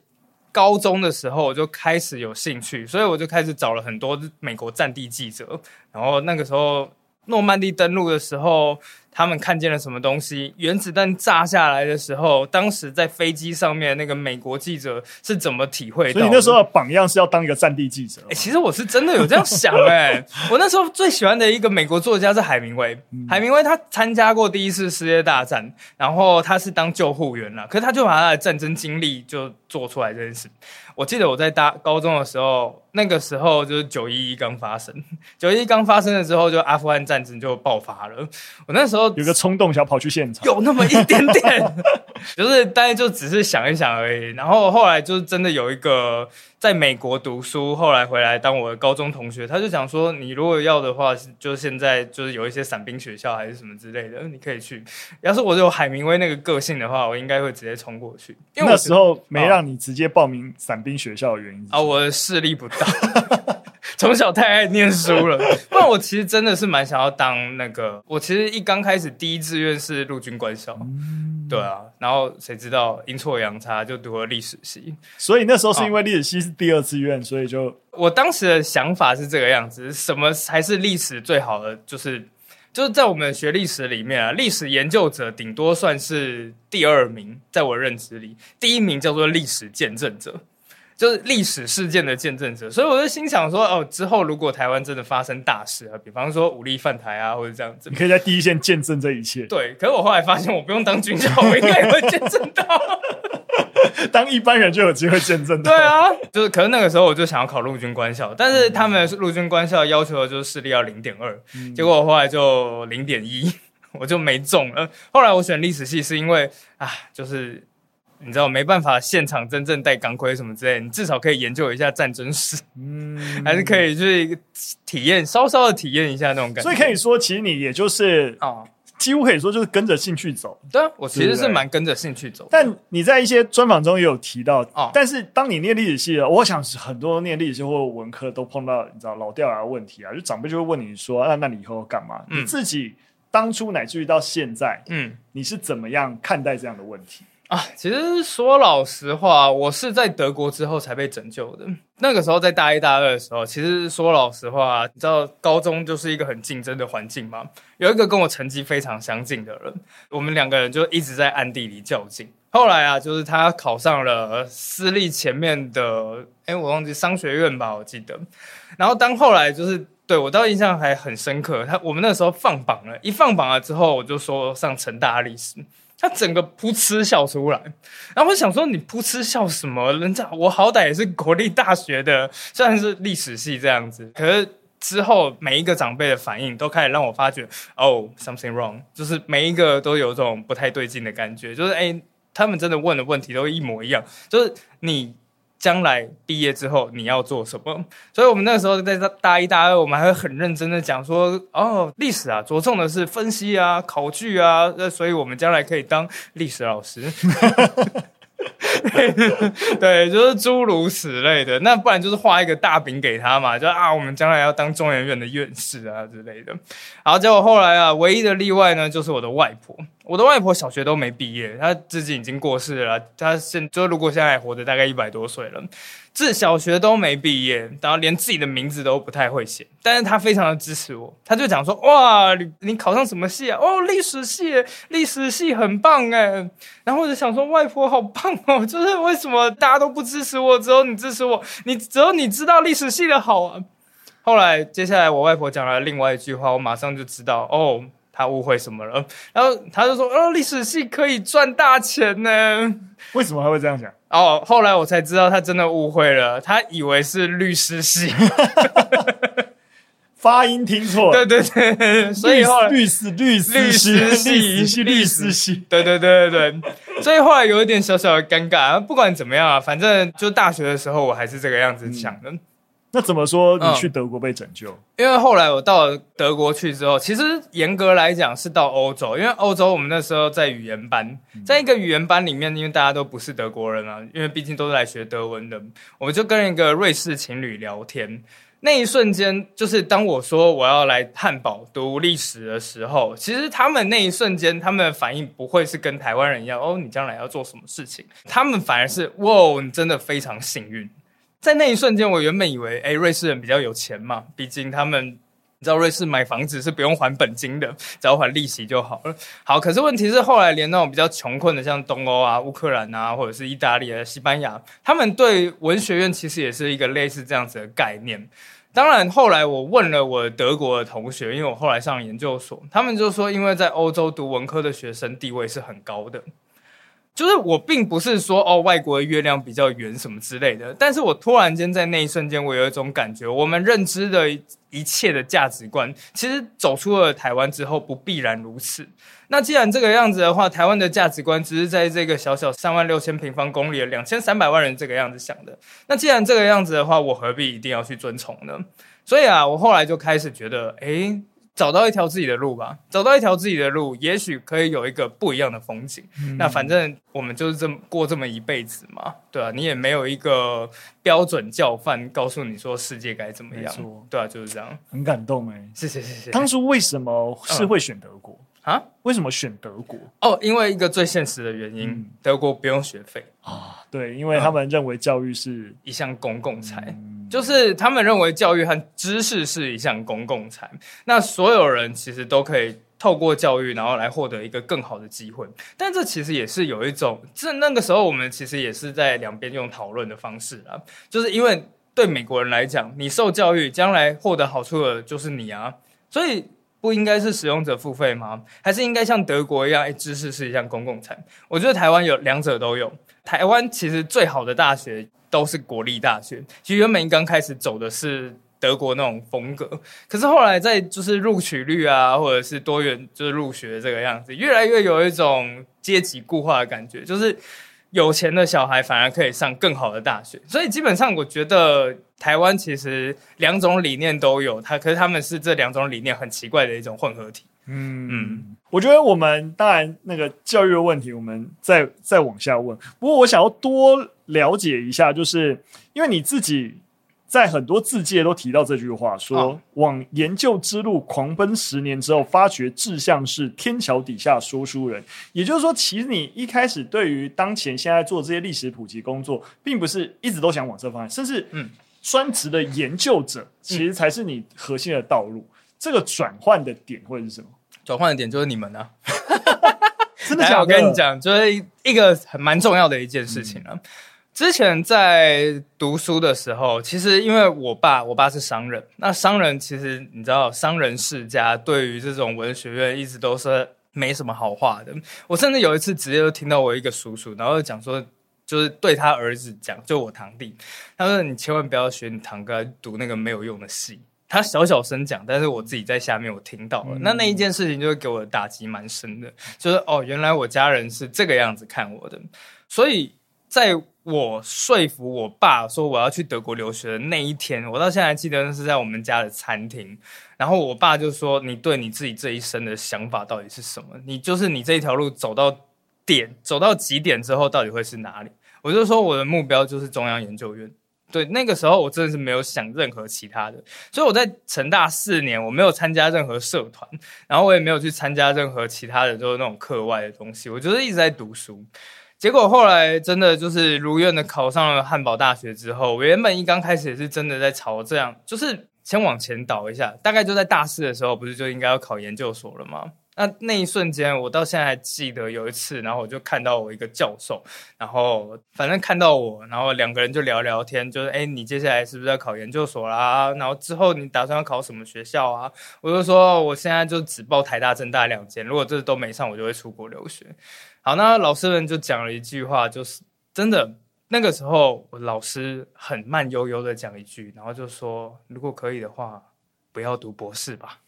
高中的时候我就开始有兴趣，所以我就开始找了很多美国战地记者，然后那个时候诺曼底登陆的时候。他们看见了什么东西？原子弹炸下来的时候，当时在飞机上面那个美国记者是怎么体会到的？所以你那时候的榜样是要当一个战地记者。哎、欸，其实我是真的有这样想哎、欸。<laughs> 我那时候最喜欢的一个美国作家是海明威。嗯、海明威他参加过第一次世界大战，然后他是当救护员了，可是他就把他的战争经历就做出来这件事。我记得我在大高中的时候，那个时候就是九一一刚发生，九一一刚发生了之后，就阿富汗战争就爆发了。我那时候。候有个冲动想跑去现场，有那么一点点，<laughs> 就是大家就只是想一想而已。然后后来就是真的有一个在美国读书，后来回来当我的高中同学，他就讲说，你如果要的话，就现在就是有一些伞兵学校还是什么之类的，你可以去。要是我有海明威那个个性的话，我应该会直接冲过去。因为那时候没让你直接报名伞兵学校的原因啊，我的视力不大。<laughs> 从小太爱念书了，<laughs> 不然我其实真的是蛮想要当那个。我其实一刚开始第一志愿是陆军官校，嗯、对啊，然后谁知道阴错阳差就读了历史系。所以那时候是因为历史系是第二志愿，哦、所以就我当时的想法是这个样子：什么才是历史最好的？就是就是在我们学历史里面啊，历史研究者顶多算是第二名，在我认知里，第一名叫做历史见证者。就是历史事件的见证者，所以我就心想说，哦，之后如果台湾真的发生大事啊，比方说武力犯台啊，或者这样子，你可以在第一线见证这一切。对，可是我后来发现，我不用当军校，我应该也会见证到。<laughs> 当一般人就有机会见证到。对啊，就是，可是那个时候我就想要考陆军官校，但是他们陆军官校要求的就是视力要零点二，结果我后来就零点一，我就没中了。后来我选历史系是因为啊，就是。你知道没办法现场真正戴钢盔什么之类，你至少可以研究一下战争史，嗯，还是可以去体验稍稍的体验一下那种感觉。所以可以说，其实你也就是啊，几乎可以说就是跟着兴趣走。对啊，我其实是蛮跟着兴趣走。但你在一些专访中也有提到，啊，但是当你念历史系了，我想是很多念历史系或文科都碰到你知道老掉牙的问题啊，就长辈就会问你说，那那你以后干嘛？嗯，你自己当初乃至于到现在，嗯，你是怎么样看待这样的问题？啊，其实说老实话，我是在德国之后才被拯救的。那个时候在大一、大二的时候，其实说老实话，你知道高中就是一个很竞争的环境嘛。有一个跟我成绩非常相近的人，我们两个人就一直在暗地里较劲。后来啊，就是他考上了私立前面的，哎，我忘记商学院吧，我记得。然后当后来就是对我倒印象还很深刻，他我们那时候放榜了，一放榜了之后，我就说上成大历史。他整个噗嗤笑出来，然后我想说，你噗嗤笑什么？人家我好歹也是国立大学的，虽然是历史系这样子，可是之后每一个长辈的反应都开始让我发觉，哦，something wrong，就是每一个都有种不太对劲的感觉，就是哎，他们真的问的问题都一模一样，就是你。将来毕业之后你要做什么？所以我们那时候在大一、大二，我们还会很认真的讲说，哦，历史啊，着重的是分析啊、考据啊，那所以我们将来可以当历史老师。<laughs> 对，就是诸如此类的。那不然就是画一个大饼给他嘛，就啊，我们将来要当中研院的院士啊之类的。然后结果后来啊，唯一的例外呢，就是我的外婆。我的外婆小学都没毕业，她自己已经过世了。她现就如果现在还活着，大概一百多岁了。自小学都没毕业，然后连自己的名字都不太会写，但是他非常的支持我，他就讲说：哇，你你考上什么系啊？哦，历史系，历史系很棒诶。然后我就想说，外婆好棒哦，就是为什么大家都不支持我，只有你支持我？你只有你知道历史系的好啊。后来接下来我外婆讲了另外一句话，我马上就知道哦。他误会什么了？然后他就说：“哦，历史系可以赚大钱呢。”为什么他会这样讲？哦，后来我才知道他真的误会了，他以为是律师系，<laughs> 发音听错了。对对对，所以后来律师律师律师系律师系律师系，对对对对对，所以后来有一点小小的尴尬。不管怎么样啊，反正就大学的时候我还是这个样子想的。嗯那怎么说你去德国被拯救？嗯，因为后来我到了德国去之后，其实严格来讲是到欧洲，因为欧洲我们那时候在语言班，在一个语言班里面，因为大家都不是德国人啊，因为毕竟都是来学德文的，我们就跟一个瑞士情侣聊天。那一瞬间，就是当我说我要来汉堡读历史的时候，其实他们那一瞬间，他们的反应不会是跟台湾人一样，哦，你将来要做什么事情？他们反而是，哇，你真的非常幸运。在那一瞬间，我原本以为，哎，瑞士人比较有钱嘛，毕竟他们，你知道，瑞士买房子是不用还本金的，只要还利息就好了。好，可是问题是，后来连那种比较穷困的，像东欧啊、乌克兰啊，或者是意大利啊、西班牙，他们对文学院其实也是一个类似这样子的概念。当然，后来我问了我德国的同学，因为我后来上研究所，他们就说，因为在欧洲读文科的学生地位是很高的。就是我并不是说哦，外国的月亮比较圆什么之类的，但是我突然间在那一瞬间，我有一种感觉，我们认知的一切的价值观，其实走出了台湾之后，不必然如此。那既然这个样子的话，台湾的价值观只是在这个小小三万六千平方公里两千三百万人这个样子想的，那既然这个样子的话，我何必一定要去遵从呢？所以啊，我后来就开始觉得，诶找到一条自己的路吧，找到一条自己的路，也许可以有一个不一样的风景。嗯、那反正我们就是这么过这么一辈子嘛，对啊，你也没有一个标准教范告诉你说世界该怎么样，对啊，就是这样。很感动哎，谢谢谢谢。当初为什么是会选德国？嗯啊？为什么选德国？哦，因为一个最现实的原因，嗯、德国不用学费啊。对，因为他们认为教育是一项公共财，嗯、就是他们认为教育和知识是一项公共财。那所有人其实都可以透过教育，然后来获得一个更好的机会。但这其实也是有一种，这那个时候我们其实也是在两边用讨论的方式啊，就是因为对美国人来讲，你受教育，将来获得好处的就是你啊，所以。不应该是使用者付费吗？还是应该像德国一样，诶，知识是一项公共财？我觉得台湾有两者都有。台湾其实最好的大学都是国立大学。其实原本刚开始走的是德国那种风格，可是后来在就是录取率啊，或者是多元就是入学这个样子，越来越有一种阶级固化的感觉，就是。有钱的小孩反而可以上更好的大学，所以基本上我觉得台湾其实两种理念都有，它可是他们是这两种理念很奇怪的一种混合体。嗯嗯，我觉得我们当然那个教育的问题，我们再再往下问。不过我想要多了解一下，就是因为你自己。在很多字界都提到这句话，说往研究之路狂奔十年之后，发觉志向是天桥底下说书人。也就是说，其实你一开始对于当前现在做这些历史普及工作，并不是一直都想往这方向，甚至嗯，专职的研究者其实才是你核心的道路。嗯、这个转换的点会是什么？转换的点就是你们呢、啊？<laughs> 真的假的？<laughs> 我跟你讲，就是一个很蛮重要的一件事情了、啊。嗯之前在读书的时候，其实因为我爸，我爸是商人。那商人其实你知道，商人世家对于这种文学院一直都是没什么好话的。我甚至有一次直接就听到我一个叔叔，然后讲说，就是对他儿子讲，就我堂弟，他说你千万不要学你堂哥读那个没有用的戏。他小小声讲，但是我自己在下面我听到了。嗯、那那一件事情就会给我的打击蛮深的，就是哦，原来我家人是这个样子看我的，所以在。我说服我爸说我要去德国留学的那一天，我到现在还记得那是在我们家的餐厅。然后我爸就说：“你对你自己这一生的想法到底是什么？你就是你这一条路走到点，走到极点之后，到底会是哪里？”我就说我的目标就是中央研究院。对，那个时候我真的是没有想任何其他的。所以我在成大四年，我没有参加任何社团，然后我也没有去参加任何其他的，就是那种课外的东西。我就是一直在读书。结果后来真的就是如愿的考上了汉堡大学之后，我原本一刚开始也是真的在朝这样，就是先往前倒一下，大概就在大四的时候，不是就应该要考研究所了吗？那那一瞬间，我到现在还记得有一次，然后我就看到我一个教授，然后反正看到我，然后两个人就聊聊天，就是哎，你接下来是不是要考研究所啦？然后之后你打算要考什么学校啊？我就说我现在就只报台大、政大两间，如果这都没上，我就会出国留学。好，那老师们就讲了一句话，就是真的，那个时候我老师很慢悠悠的讲一句，然后就说，如果可以的话，不要读博士吧。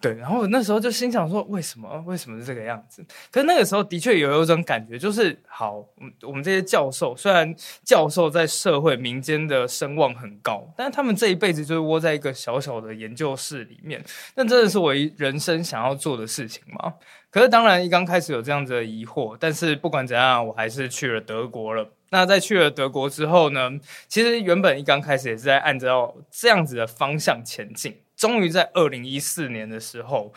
对，然后我那时候就心想说，为什么？为什么是这个样子？可是那个时候的确有一种感觉，就是好，我们这些教授，虽然教授在社会民间的声望很高，但是他们这一辈子就是窝在一个小小的研究室里面，那真的是我人生想要做的事情吗？可是当然，一刚开始有这样子的疑惑，但是不管怎样，我还是去了德国了。那在去了德国之后呢，其实原本一刚开始也是在按照这样子的方向前进。终于在二零一四年的时候，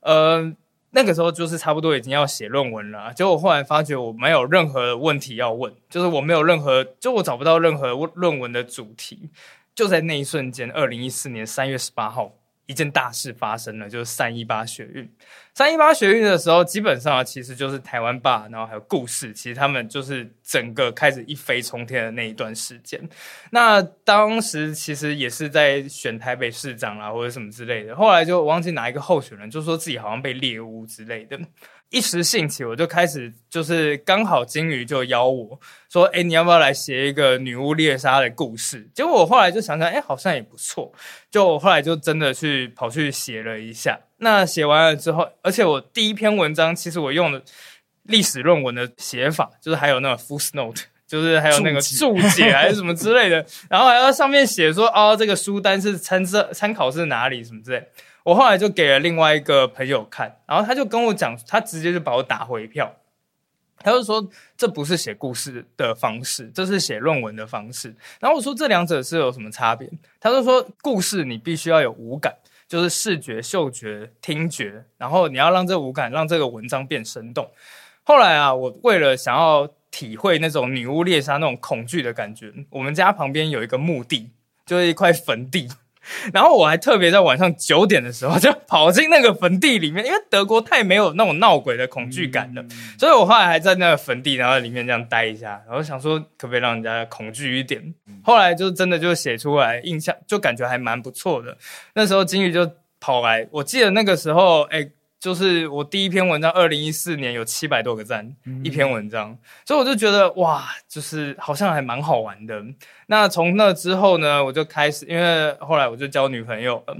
呃，那个时候就是差不多已经要写论文了。结果我后来发觉我没有任何问题要问，就是我没有任何，就我找不到任何论文的主题。就在那一瞬间，二零一四年三月十八号。一件大事发生了，就是三一八学运。三一八学运的时候，基本上其实就是台湾霸，然后还有故事，其实他们就是整个开始一飞冲天的那一段时间。那当时其实也是在选台北市长啦，或者什么之类的。后来就忘记哪一个候选人就说自己好像被猎巫之类的。一时兴起，我就开始就是刚好金鱼就邀我说：“哎，你要不要来写一个女巫猎杀的故事？”结果我后来就想想，哎，好像也不错。就我后来就真的去跑去写了一下。那写完了之后，而且我第一篇文章其实我用的历史论文的写法，就是还有那个 footnote，就是还有那个注解还是什么之类的，然后还要上面写说哦，这个书单是参照参考是哪里什么之类。我后来就给了另外一个朋友看，然后他就跟我讲，他直接就把我打回票，他就说这不是写故事的方式，这是写论文的方式。然后我说这两者是有什么差别？他就说故事你必须要有五感，就是视觉、嗅觉、听觉，然后你要让这五感让这个文章变生动。后来啊，我为了想要体会那种女巫猎杀那种恐惧的感觉，我们家旁边有一个墓地，就是一块坟地。<laughs> 然后我还特别在晚上九点的时候就跑进那个坟地里面，因为德国太没有那种闹鬼的恐惧感了，嗯、所以我后来还在那个坟地，然后里面这样待一下，然后想说可不可以让人家恐惧一点。后来就真的就写出来，印象就感觉还蛮不错的。那时候金鱼就跑来，我记得那个时候，哎。就是我第一篇文章，二零一四年有七百多个赞，嗯、一篇文章，所以我就觉得哇，就是好像还蛮好玩的。那从那之后呢，我就开始，因为后来我就交女朋友了。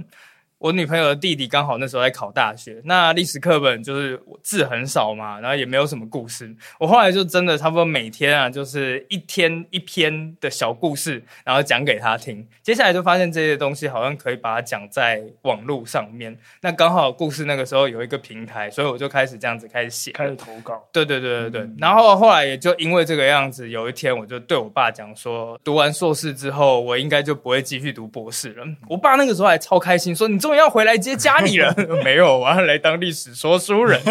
我女朋友的弟弟刚好那时候在考大学，那历史课本就是字很少嘛，然后也没有什么故事。我后来就真的差不多每天啊，就是一天一篇的小故事，然后讲给他听。接下来就发现这些东西好像可以把它讲在网络上面。那刚好故事那个时候有一个平台，所以我就开始这样子开始写，开始投稿。对对对对对。嗯、然后后来也就因为这个样子，有一天我就对我爸讲说，读完硕士之后，我应该就不会继续读博士了。我爸那个时候还超开心，说你。终于要回来接家里人？<laughs> 没有，我要来当历史说书人。<laughs>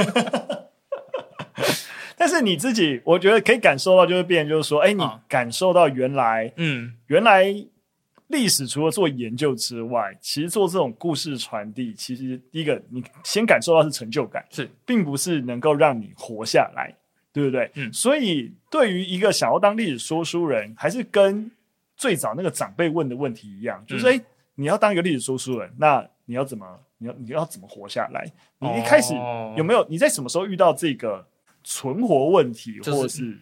但是你自己，我觉得可以感受到，就是变，就是说，哎，你感受到原来，嗯，原来历史除了做研究之外，其实做这种故事传递，其实第一个，你先感受到是成就感，是，并不是能够让你活下来，对不对？嗯，所以对于一个想要当历史说书人，还是跟最早那个长辈问的问题一样，就是，哎，你要当一个历史说书人，那你要怎么？你要你要怎么活下来？你一开始有没有？你在什么时候遇到这个存活问题，或者是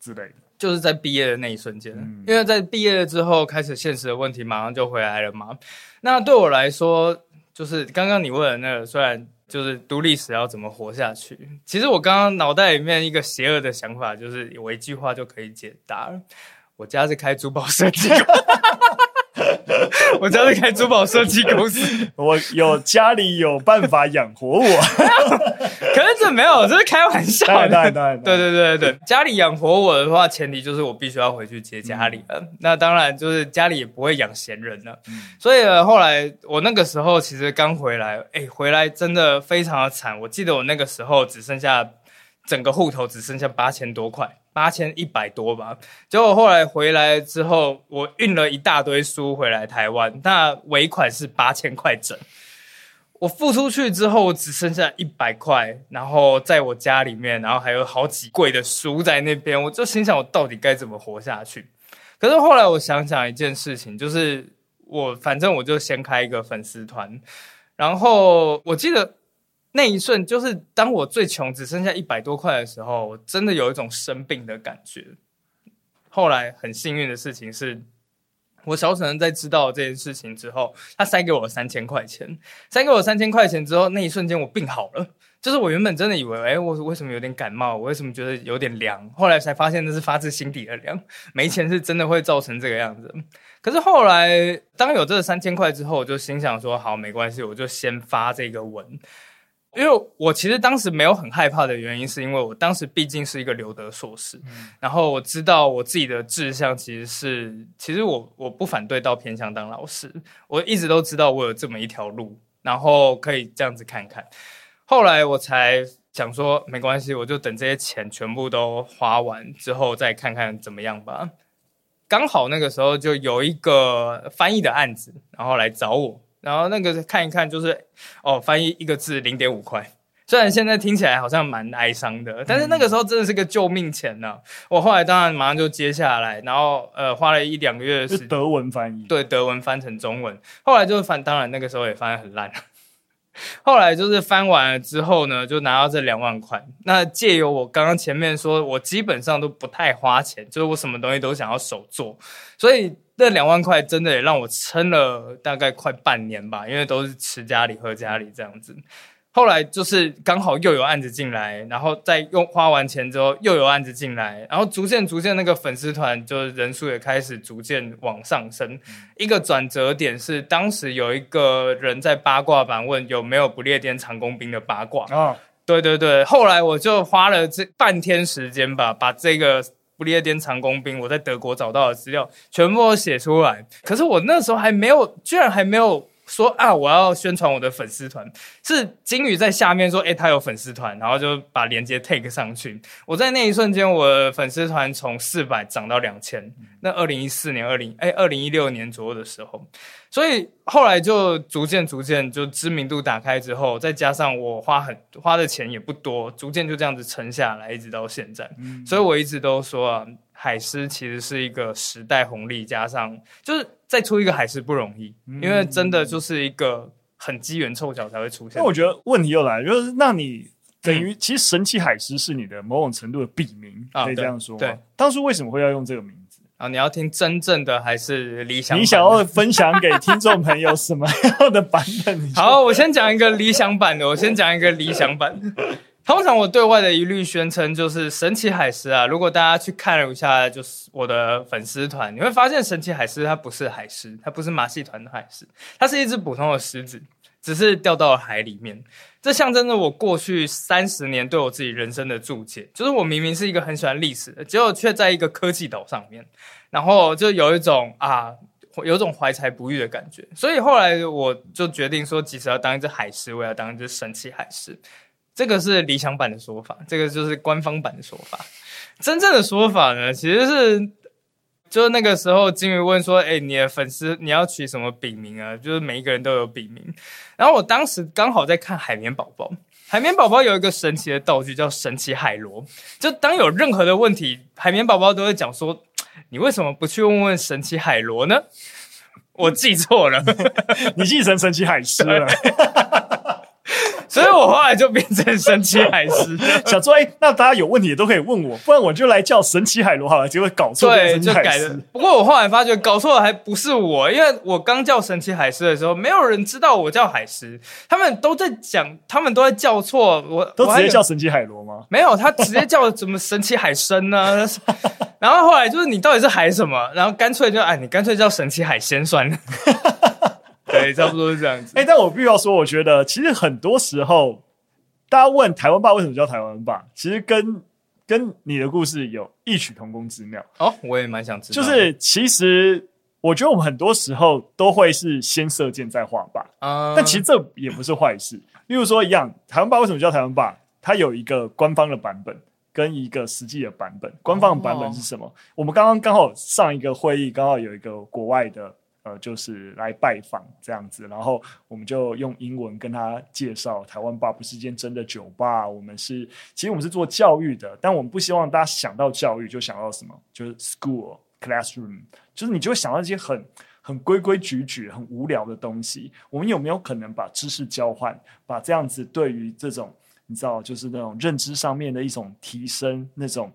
之类的？就是在毕业的那一瞬间，嗯、因为在毕业了之后，开始现实的问题马上就回来了嘛。那对我来说，就是刚刚你问的那个，虽然就是读历史要怎么活下去，其实我刚刚脑袋里面一个邪恶的想法，就是我一句话就可以解答了：我家是开珠宝设计。<laughs> 我家是开珠宝设计公司，我有家里有办法养活我，<laughs> 可是这没有，这是开玩笑的。对对对对对家里养活我的话，前提就是我必须要回去接家里了。嗯、那当然就是家里也不会养闲人了。嗯、所以呢，后来我那个时候其实刚回来，哎，回来真的非常的惨。我记得我那个时候只剩下整个户头只剩下八千多块。八千一百多吧，结果后来回来之后，我运了一大堆书回来台湾，那尾款是八千块整。我付出去之后，只剩下一百块，然后在我家里面，然后还有好几柜的书在那边，我就心想，我到底该怎么活下去？可是后来我想想一件事情，就是我反正我就先开一个粉丝团，然后我记得。那一瞬，就是当我最穷，只剩下一百多块的时候，我真的有一种生病的感觉。后来很幸运的事情是，我小婶在知道这件事情之后，他塞给我三千块钱。塞给我三千块钱之后，那一瞬间我病好了。就是我原本真的以为，哎，我为什么有点感冒？我为什么觉得有点凉？后来才发现那是发自心底的凉。没钱是真的会造成这个样子。可是后来，当有这三千块之后，我就心想说，好，没关系，我就先发这个文。因为我其实当时没有很害怕的原因，是因为我当时毕竟是一个留德硕士，嗯、然后我知道我自己的志向其实是，其实我我不反对到偏乡当老师，我一直都知道我有这么一条路，然后可以这样子看看。后来我才想说，没关系，我就等这些钱全部都花完之后再看看怎么样吧。刚好那个时候就有一个翻译的案子，然后来找我。然后那个看一看，就是哦，翻译一个字零点五块。虽然现在听起来好像蛮哀伤的，但是那个时候真的是个救命钱呢、啊。我后来当然马上就接下来，然后呃花了一两个月是，德文翻译，对，德文翻成中文。后来就翻，当然那个时候也翻得很烂。<laughs> 后来就是翻完了之后呢，就拿到这两万块。那借由我刚刚前面说，我基本上都不太花钱，就是我什么东西都想要手做，所以这两万块真的也让我撑了大概快半年吧，因为都是吃家里喝家里这样子。后来就是刚好又有案子进来，然后再用花完钱之后又有案子进来，然后逐渐逐渐那个粉丝团就是人数也开始逐渐往上升。嗯、一个转折点是当时有一个人在八卦版问有没有不列颠长工兵的八卦。哦，对对对，后来我就花了这半天时间吧，把这个不列颠长工兵我在德国找到的资料全部都写出来。可是我那时候还没有，居然还没有。说啊，我要宣传我的粉丝团，是金鱼在下面说，诶，他有粉丝团，然后就把链接 take 上去。我在那一瞬间，我的粉丝团从四百涨到两千。那二零一四年、二零诶二零一六年左右的时候，所以后来就逐渐逐渐就知名度打开之后，再加上我花很花的钱也不多，逐渐就这样子沉下来，一直到现在。嗯、所以我一直都说啊。海狮其实是一个时代红利，加上就是再出一个海狮不容易，嗯、因为真的就是一个很机缘凑巧才会出现。那我觉得问题又来了，就是那你等于其实神奇海狮是你的某种程度的笔名，啊、可以这样说吗？对，当初为什么会要用这个名字啊？你要听真正的还是理想版？你想要分享给听众朋友什么样的版本？好，我先讲一个理想版的，我先讲一个理想版。通常我对外的一律宣称就是神奇海狮啊！如果大家去看了一下，就是我的粉丝团，你会发现神奇海狮它不是海狮，它不是马戏团的海狮，它是一只普通的狮子，只是掉到了海里面。这象征着我过去三十年对我自己人生的注解，就是我明明是一个很喜欢历史的，结果却在一个科技岛上面，然后就有一种啊，有种怀才不遇的感觉。所以后来我就决定说，即使要当一只海狮，我要当一只神奇海狮。这个是理想版的说法，这个就是官方版的说法。真正的说法呢，其实是，就是那个时候金鱼问说：“哎，你的粉丝你要取什么笔名啊？”就是每一个人都有笔名。然后我当时刚好在看《海绵宝宝》，《海绵宝宝》有一个神奇的道具叫神奇海螺。就当有任何的问题，海绵宝宝都会讲说：“你为什么不去问问神奇海螺呢？”我记错了，<laughs> 你记成神奇海狮了。<laughs> 所以我后来就变成神奇海狮，想说，哎、欸，那大家有问题也都可以问我，不然我就来叫神奇海螺好了。结果搞错，对，就改了。不过我后来发觉搞错的还不是我，因为我刚叫神奇海狮的时候，没有人知道我叫海狮，他们都在讲，他们都在叫错，我都直接叫神奇海螺吗？没有，他直接叫什么神奇海参呢？<laughs> 然后后来就是你到底是海什么？然后干脆就哎，你干脆叫神奇海鲜算了。对，差不多是这样子。哎、欸，但我必须要说，我觉得其实很多时候，大家问台湾爸为什么叫台湾爸，其实跟跟你的故事有异曲同工之妙。哦，我也蛮想知道。就是其实我觉得我们很多时候都会是先射箭再画靶啊，嗯、但其实这也不是坏事。例如说一样，台湾爸为什么叫台湾爸？它有一个官方的版本跟一个实际的版本。官方的版本是什么？哦、我们刚刚刚好上一个会议，刚好有一个国外的。呃，就是来拜访这样子，然后我们就用英文跟他介绍，台湾吧不是一间真的酒吧，我们是其实我们是做教育的，但我们不希望大家想到教育就想到什么，就是 school classroom，就是你就会想到一些很很规规矩矩、很无聊的东西。我们有没有可能把知识交换，把这样子对于这种你知道，就是那种认知上面的一种提升，那种。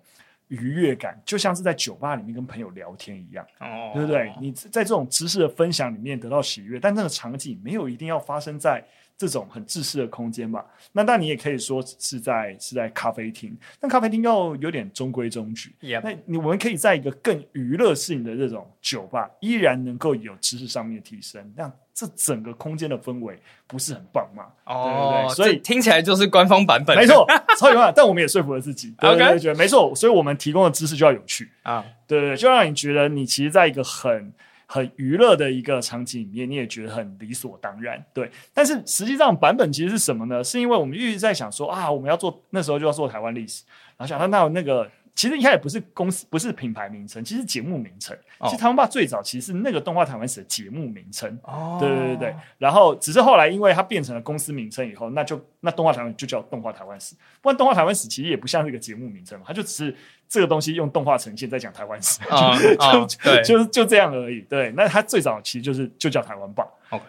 愉悦感就像是在酒吧里面跟朋友聊天一样，哦，对不对？你在这种知识的分享里面得到喜悦，但那个场景没有一定要发生在这种很自私的空间吧？那但你也可以说是在是在咖啡厅，但咖啡厅又有点中规中矩。那你我们可以在一个更娱乐性的这种酒吧，依然能够有知识上面的提升，那这整个空间的氛围不是很棒嘛？哦，对对对，所以听起来就是官方版本，没错，<laughs> 超有用。但我们也说服了自己，对 <laughs> 对对，没错。所以我们提供的知识就要有趣啊，对对对，就让你觉得你其实在一个很很娱乐的一个场景里面，你也觉得很理所当然。对，但是实际上版本其实是什么呢？是因为我们一直在想说啊，我们要做那时候就要做台湾历史，然后想到那那个。其实一开始不是公司，不是品牌名称，其实节目名称。哦、其实台湾霸最早其实是那个动画台湾史的节目名称。哦，对对对对。然后只是后来因为它变成了公司名称以后，那就那动画台湾就叫动画台湾史。不然动画台湾史其实也不像是一个节目名称嘛，它就只是这个东西用动画呈现，在讲台湾史，啊、<laughs> 就对，就就这样而已。对，那它最早其实就是就叫台湾吧。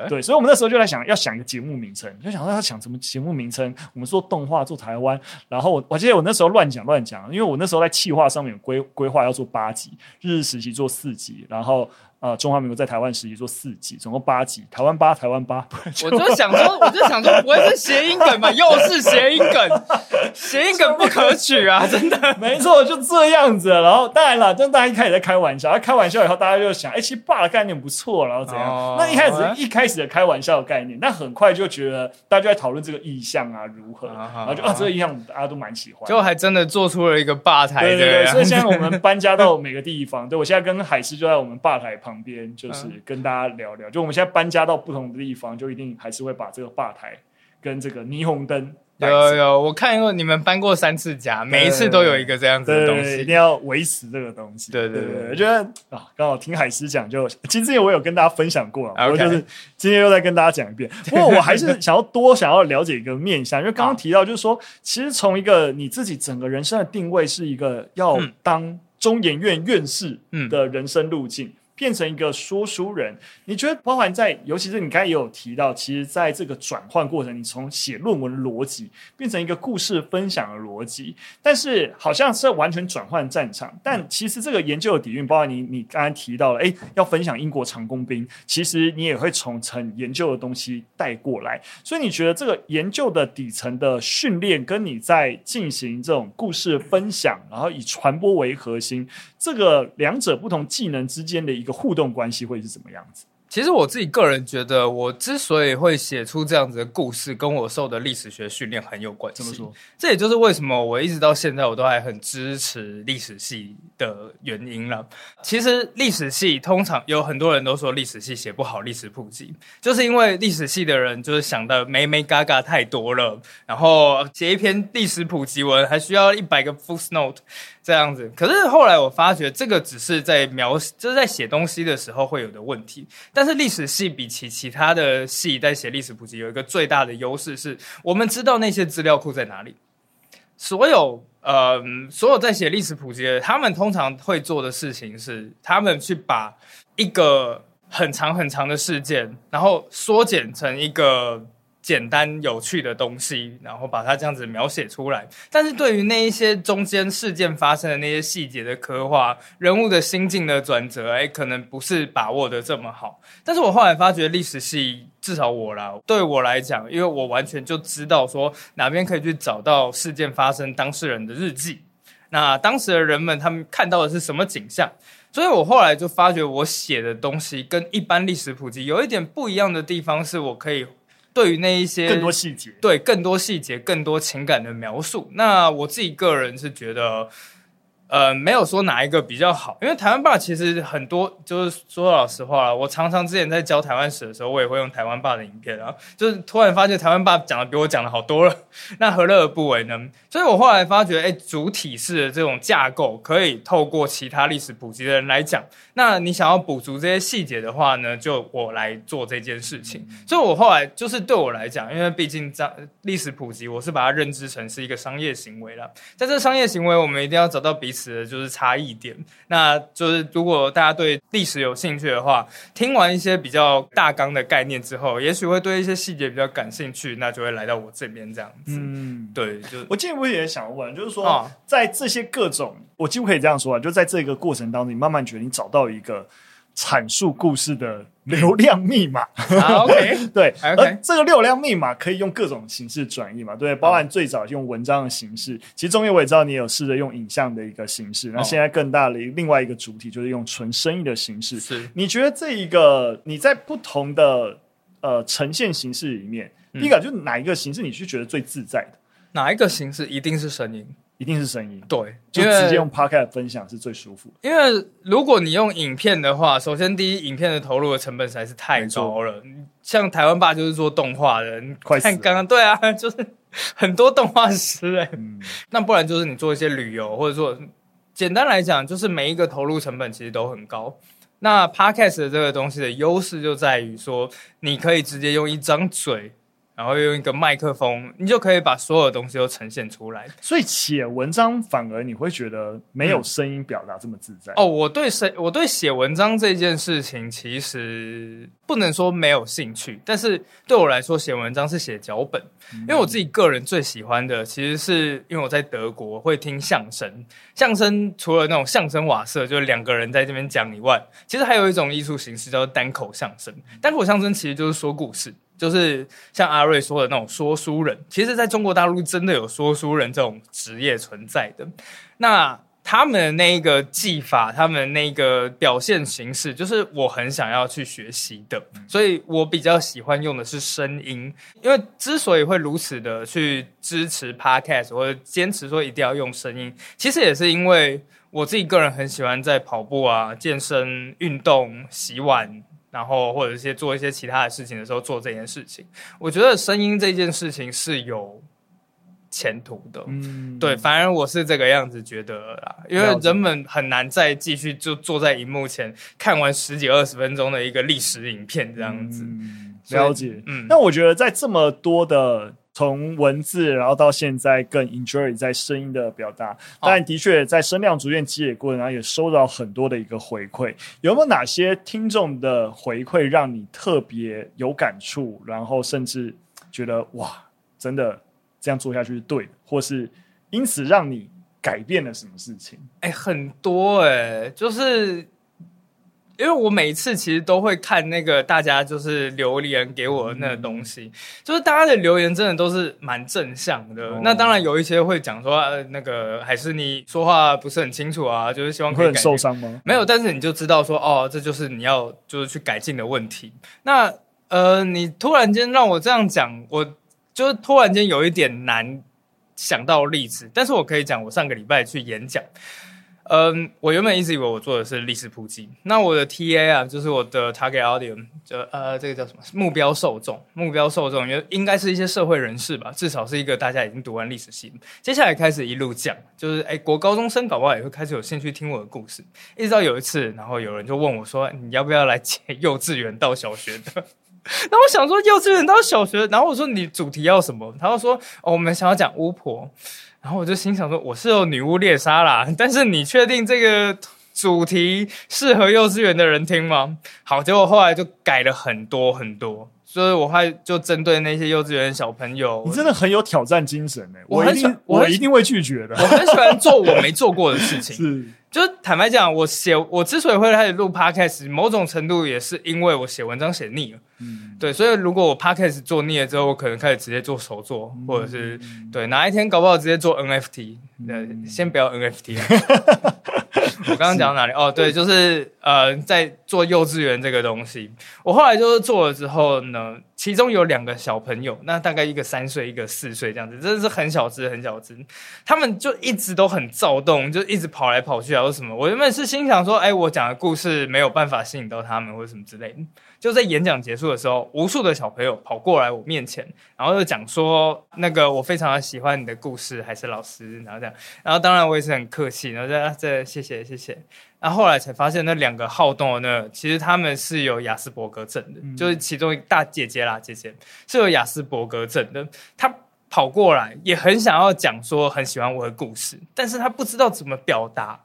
对，所以我们那时候就在想要想一个节目名称，就想到他想什么节目名称。我们做动画做台湾，然后我我记得我那时候乱讲乱讲，因为我那时候在企划上面规规划要做八集，日日实习做四集，然后。呃，中华民国在台湾时期做四集，总共八集。台湾八，台湾八。<laughs> 我就想说，我就想说，不会是谐音梗吧？又是谐音梗，谐音梗不可取啊！真的，没错，就这样子。然后当然了，就大家一开始在开玩笑，开玩笑以后，大家就想，哎、欸，其实爸的概念不错，然后怎样？哦、那一开始一开始的开玩笑的概念，但很快就觉得大家就在讨论这个意象啊如何，哦、然后就啊，这个意象大家都蛮喜欢，就还真的做出了一个吧台。对对对，所以现在我们搬家到每个地方，对我现在跟海狮就在我们吧台旁边，就是。跟大家聊聊，就我们现在搬家到不同的地方，就一定还是会把这个吧台跟这个霓虹灯。有有有，我看过你们搬过三次家，每一次都有一个这样子的东西，一定要维持这个东西。对对对，我觉得啊，刚好听海狮讲，就其实之前我有跟大家分享过.我就是今天又再跟大家讲一遍。不过我还是想要多想要了解一个面向，因为刚刚提到就是说，其实从一个你自己整个人生的定位是一个要当中研院院士的人生路径。嗯变成一个说书人，你觉得包含在，尤其是你刚才也有提到，其实在这个转换过程，你从写论文逻辑变成一个故事分享的逻辑，但是好像是完全转换战场。但其实这个研究的底蕴，包含你你刚才提到了，诶，要分享英国长工兵，其实你也会从成研究的东西带过来。所以你觉得这个研究的底层的训练，跟你在进行这种故事分享，然后以传播为核心，这个两者不同技能之间的一个互动关系会是怎么样子？其实我自己个人觉得，我之所以会写出这样子的故事，跟我受的历史学训练很有关系。怎么说？这也就是为什么我一直到现在我都还很支持历史系的原因了。其实历史系通常有很多人都说历史系写不好历史普及，就是因为历史系的人就是想的没没嘎嘎太多了，然后写一篇历史普及文还需要一百个 footnote 这样子。可是后来我发觉，这个只是在描，就是在写东西的时候会有的问题，但是历史系比起其他的系在写历史普及有一个最大的优势是，我们知道那些资料库在哪里。所有呃，所有在写历史普及的，他们通常会做的事情是，他们去把一个很长很长的事件，然后缩减成一个。简单有趣的东西，然后把它这样子描写出来。但是对于那一些中间事件发生的那些细节的刻画，人物的心境的转折，哎，可能不是把握得这么好。但是我后来发觉，历史系至少我啦，对我来讲，因为我完全就知道说哪边可以去找到事件发生当事人的日记，那当时的人们他们看到的是什么景象，所以我后来就发觉，我写的东西跟一般历史普及有一点不一样的地方，是我可以。对于那一些更多细节，对更多细节、更多情感的描述，那我自己个人是觉得。呃，没有说哪一个比较好，因为台湾爸其实很多，就是说老实话啦，我常常之前在教台湾史的时候，我也会用台湾爸的影片啊，就是突然发现台湾爸讲的比我讲的好多了，那何乐而不为呢？所以我后来发觉，哎，主体式的这种架构可以透过其他历史普及的人来讲，那你想要补足这些细节的话呢，就我来做这件事情。所以我后来就是对我来讲，因为毕竟在历史普及，我是把它认知成是一个商业行为了，在这商业行为，我们一定要找到彼此。词的就是差异点，那就是如果大家对历史有兴趣的话，听完一些比较大纲的概念之后，也许会对一些细节比较感兴趣，那就会来到我这边这样子。嗯，对，就我进一步也想问，就是说，哦、在这些各种，我几乎可以这样说啊，就在这个过程当中，你慢慢觉得你找到一个阐述故事的。流量密码、啊、<laughs> OK，对，OK，而这个流量密码可以用各种形式转移嘛？对，包含最早用文章的形式，其实中间我也知道你有试着用影像的一个形式，那现在更大的另外一个主体就是用纯声音的形式。是，你觉得这一个你在不同的呃呈现形式里面，第一个就是哪一个形式你是觉得最自在的？哪一个形式一定是声音。一定是声音，对，就直接用 Podcast 分享是最舒服。因为如果你用影片的话，首先第一，影片的投入的成本实在是太高了。像台湾爸就是做动画的，你看刚刚对啊，就是很多动画师哎、欸。嗯、那不然就是你做一些旅游，或者说简单来讲，就是每一个投入成本其实都很高。那 Podcast 的这个东西的优势就在于说，你可以直接用一张嘴。然后用一个麦克风，你就可以把所有东西都呈现出来。所以写文章反而你会觉得没有声音表达这么自在。嗯、哦，我对写我对写文章这件事情其实不能说没有兴趣，但是对我来说写文章是写脚本，嗯、因为我自己个人最喜欢的其实是因为我在德国会听相声，相声除了那种相声瓦舍，就是两个人在这边讲以外，其实还有一种艺术形式叫做单口相声。单口相声其实就是说故事。就是像阿瑞说的那种说书人，其实在中国大陆真的有说书人这种职业存在的。那他们那个技法，他们那个表现形式，就是我很想要去学习的。所以我比较喜欢用的是声音，因为之所以会如此的去支持 Podcast 或者坚持说一定要用声音，其实也是因为我自己个人很喜欢在跑步啊、健身、运动、洗碗。然后或者一些做一些其他的事情的时候做这件事情，我觉得声音这件事情是有前途的。嗯，对，反而我是这个样子觉得啦，因为人们很难再继续就坐在荧幕前看完十几二十分钟的一个历史影片这样子。嗯，了解。嗯，那我觉得在这么多的。从文字，然后到现在更 enjoy 在声音的表达，但的确在声量逐渐积累过程，然后也收到很多的一个回馈。有没有哪些听众的回馈让你特别有感触，然后甚至觉得哇，真的这样做下去是对的，或是因此让你改变了什么事情？哎，很多哎，就是。因为我每一次其实都会看那个大家就是留言给我的那个东西，嗯、就是大家的留言真的都是蛮正向的。哦、那当然有一些会讲说，呃，那个还是你说话不是很清楚啊，就是希望可以改。会很受伤吗？没有，但是你就知道说，哦，这就是你要就是去改进的问题。那呃，你突然间让我这样讲，我就是突然间有一点难想到例子，但是我可以讲，我上个礼拜去演讲。嗯，我原本一直以为我做的是历史普及。那我的 TA 啊，就是我的 target audience，就呃，这个叫什么？目标受众，目标受众，应应该是一些社会人士吧，至少是一个大家已经读完历史系。接下来开始一路讲，就是哎，国高中生搞不好也会开始有兴趣听我的故事。一直到有一次，然后有人就问我说：“你要不要来讲 <laughs> 幼稚园到小学的？” <laughs> 然后我想说幼稚园到小学，然后我说你主题要什么？他就说：“哦，我们想要讲巫婆。”然后我就心想说，我是有女巫猎杀啦，但是你确定这个主题适合幼稚园的人听吗？好，结果后来就改了很多很多，所以我还就针对那些幼稚园小朋友，你真的很有挑战精神诶，我一定我一定会拒绝的，我很喜欢做我没做过的事情，<laughs> 是。就坦白讲，我写我之所以会开始录 podcast，某种程度也是因为我写文章写腻了。嗯，对，所以如果我 podcast 做腻了之后，我可能开始直接做手作，嗯、或者是对哪一天搞不好直接做 NFT。嗯，先不要 NFT 了。<laughs> <laughs> 我刚刚讲到哪里？哦，对，就是呃，在做幼稚园这个东西。我后来就是做了之后呢，其中有两个小朋友，那大概一个三岁，一个四岁这样子，真的是很小只，很小只。他们就一直都很躁动，就一直跑来跑去啊，或什么。我原本是心想说，哎，我讲的故事没有办法吸引到他们，或者什么之类的。就在演讲结束的时候，无数的小朋友跑过来我面前，然后就讲说：“那个我非常的喜欢你的故事，还是老师。”然后这样，然后当然我也是很客气，然后这这谢谢谢谢。然后后来才发现，那两个好动的那，其实他们是有亚斯伯格症的，嗯、就是其中一个大姐姐啦，姐姐是有亚斯伯格症的。她跑过来也很想要讲说很喜欢我的故事，但是她不知道怎么表达。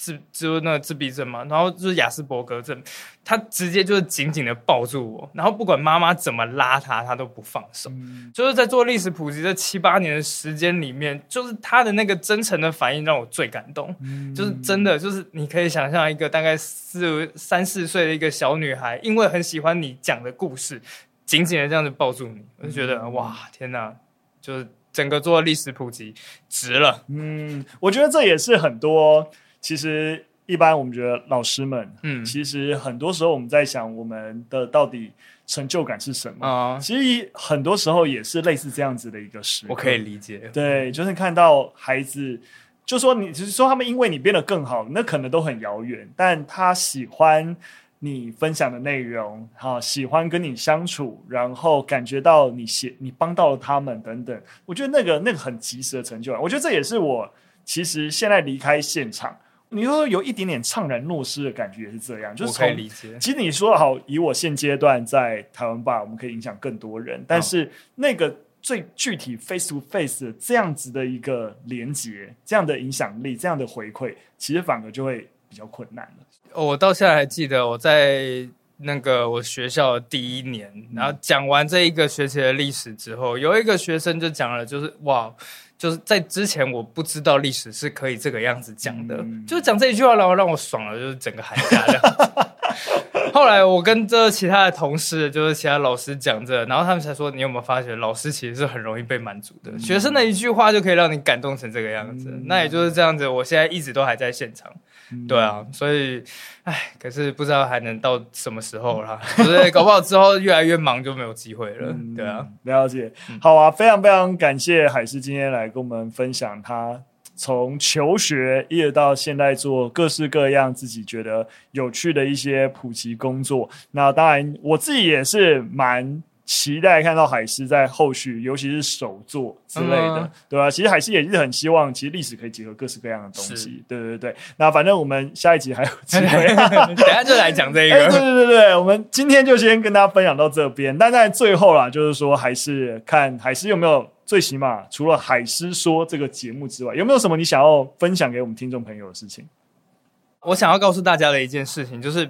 自就是那个自闭症嘛，然后就是雅斯伯格症，他直接就是紧紧的抱住我，然后不管妈妈怎么拉他，他都不放手。嗯、就是在做历史普及这七八年的时间里面，就是他的那个真诚的反应让我最感动。嗯、就是真的，就是你可以想象一个大概四三四岁的一个小女孩，因为很喜欢你讲的故事，紧紧的这样子抱住你，我就觉得、嗯、哇，天哪！就是整个做历史普及值了。嗯，我觉得这也是很多。其实，一般我们觉得老师们，嗯，其实很多时候我们在想，我们的到底成就感是什么？啊，其实很多时候也是类似这样子的一个事。我可以理解，对，就是看到孩子，就说你，只是说他们因为你变得更好，那可能都很遥远，但他喜欢你分享的内容，哈，喜欢跟你相处，然后感觉到你写，你帮到了他们等等，我觉得那个那个很及时的成就感，我觉得这也是我其实现在离开现场。你说有一点点怅然若失的感觉，也是这样。就是可以理解。其实你说好，以我现阶段在台湾吧，我们可以影响更多人，但是那个最具体 face to face 的这样子的一个连接，这样的影响力，这样的回馈，其实反而就会比较困难了。我到现在还记得我在那个我学校的第一年，然后讲完这一个学期的历史之后，有一个学生就讲了，就是哇。就是在之前我不知道历史是可以这个样子讲的，嗯、就是讲这一句话，然后让我爽了，就是整个寒假这样子。<laughs> 后来我跟这其他的同事，就是其他老师讲这，然后他们才说，你有没有发觉，老师其实是很容易被满足的，嗯、学生的一句话就可以让你感动成这个样子。嗯、那也就是这样子，我现在一直都还在现场。对啊，所以，唉，可是不知道还能到什么时候啦。<laughs> 就是搞不好之后越来越忙就没有机会了。嗯、对啊，了解。好啊，非常非常感谢海狮今天来跟我们分享他从求学一直到现在做各式各样自己觉得有趣的一些普及工作。那当然，我自己也是蛮。期待看到海狮在后续，尤其是首作之类的，嗯、对吧、啊？其实海狮也是很希望，其实历史可以结合各式各样的东西。是对对对，那反正我们下一集还有机会，<laughs> 等下就来讲这一个、欸。对对对对，我们今天就先跟大家分享到这边。但在最后啦，就是说还是看海狮有没有最起码除了海狮说这个节目之外，有没有什么你想要分享给我们听众朋友的事情？我想要告诉大家的一件事情就是。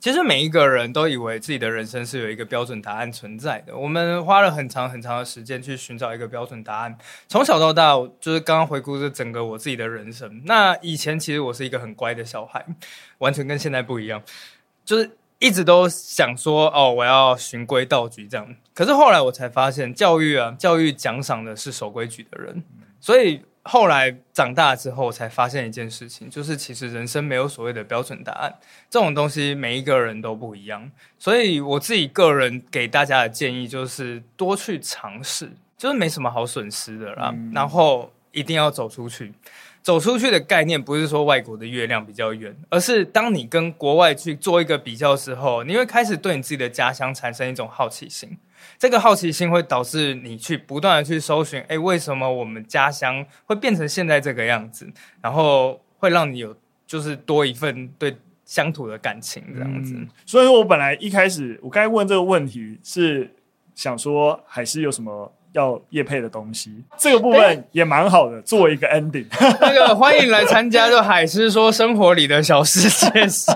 其实每一个人都以为自己的人生是有一个标准答案存在的。我们花了很长很长的时间去寻找一个标准答案。从小到大，就是刚刚回顾这整个我自己的人生。那以前其实我是一个很乖的小孩，完全跟现在不一样，就是一直都想说哦，我要循规蹈矩这样。可是后来我才发现，教育啊，教育奖赏的是守规矩的人，所以。后来长大之后，才发现一件事情，就是其实人生没有所谓的标准答案，这种东西每一个人都不一样。所以我自己个人给大家的建议就是多去尝试，就是没什么好损失的啦。嗯、然后一定要走出去，走出去的概念不是说外国的月亮比较圆，而是当你跟国外去做一个比较之后，你会开始对你自己的家乡产生一种好奇心。这个好奇心会导致你去不断的去搜寻，哎，为什么我们家乡会变成现在这个样子？然后会让你有就是多一份对乡土的感情这样子。嗯，所以说我本来一开始我刚才问这个问题是想说，还是有什么要业配的东西？这个部分也蛮好的，作为一个 ending。那个欢迎来参加，就海狮说生活里的小世界是。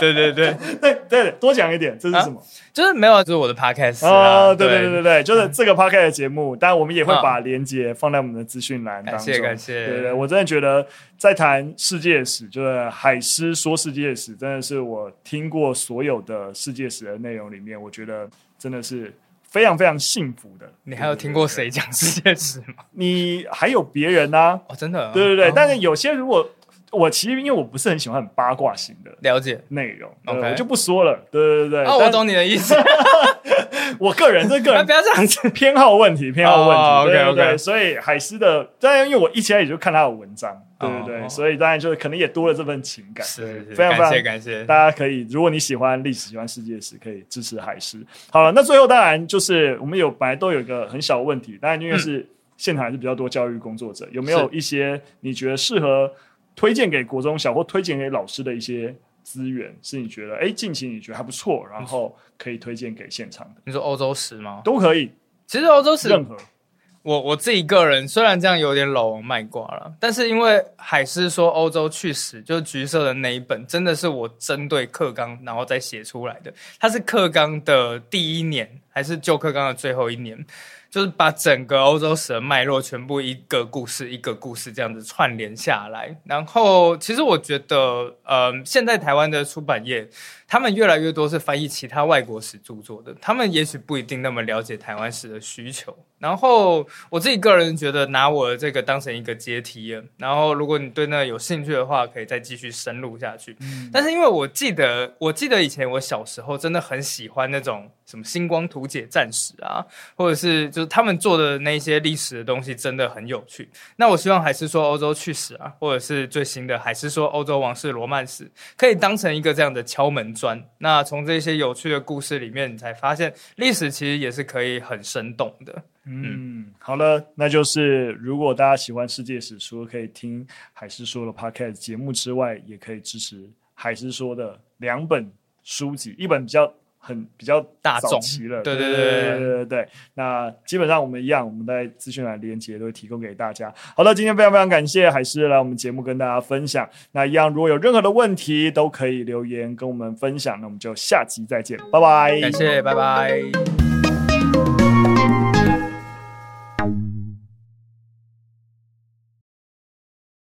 对对对 <laughs> 对对，多讲一点，这是什么？啊、就是没有，就是我的 podcast 啊、哦。对对对对对，<laughs> 就是这个 podcast 的节目，当然我们也会把连接放在我们的资讯栏当中。感谢感谢。对，对对，我真的觉得在谈世界史，就是海狮说世界史，真的是我听过所有的世界史的内容里面，我觉得真的是非常非常幸福的。你还有听过谁讲世界史吗？你还有别人啊？哦，真的？对对对，哦、但是有些如果。我其实因为我不是很喜欢很八卦型的了解内容，OK，我就不说了。对对对，哦，我懂你的意思。<laughs> 我个人这个人 <laughs> 不要这样子，偏好问题，偏好问题。OK OK，所以海狮的，当然因为我一起来也就看他的文章，对对对，所以当然就是可能也多了这份情感。是，非常非常感谢感谢。大家可以，如果你喜欢历史，喜欢世界史，可以支持海狮。好了，那最后当然就是我们有本来都有一个很小的问题，当然因为是现场还是比较多教育工作者，有没有一些你觉得适合？推荐给国中小或推荐给老师的一些资源，是你觉得哎，近期你觉得还不错，然后可以推荐给现场的。你说欧洲史吗？都可以。其实欧洲史任何，我我自己个人虽然这样有点老王卖瓜了，但是因为海狮说欧洲去史，就是橘色的那一本，真的是我针对课纲然后再写出来的。它是课纲的第一年，还是旧课纲的最后一年？就是把整个欧洲史的脉络全部一个故事一个故事这样子串联下来，然后其实我觉得，呃，现在台湾的出版业。他们越来越多是翻译其他外国史著作的，他们也许不一定那么了解台湾史的需求。然后我自己个人觉得，拿我的这个当成一个阶梯了。然后如果你对那有兴趣的话，可以再继续深入下去。嗯、但是因为我记得，我记得以前我小时候真的很喜欢那种什么星光图解战史啊，或者是就是他们做的那些历史的东西真的很有趣。那我希望还是说欧洲趣史啊，或者是最新的还是说欧洲王室罗曼史，可以当成一个这样的敲门砖，那从这些有趣的故事里面，你才发现历史其实也是可以很生动的。嗯，好了，那就是如果大家喜欢世界史，除了可以听海狮说的 Podcast 节目之外，也可以支持海狮说的两本书籍，一本比较。很比较大众了，对对对对对对，对，那基本上我们一样，我们在资讯栏连接都会提供给大家。好的，今天非常非常感谢海狮来我们节目跟大家分享。那一样，如果有任何的问题，都可以留言跟我们分享。那我们就下集再见，拜拜。感谢，拜拜。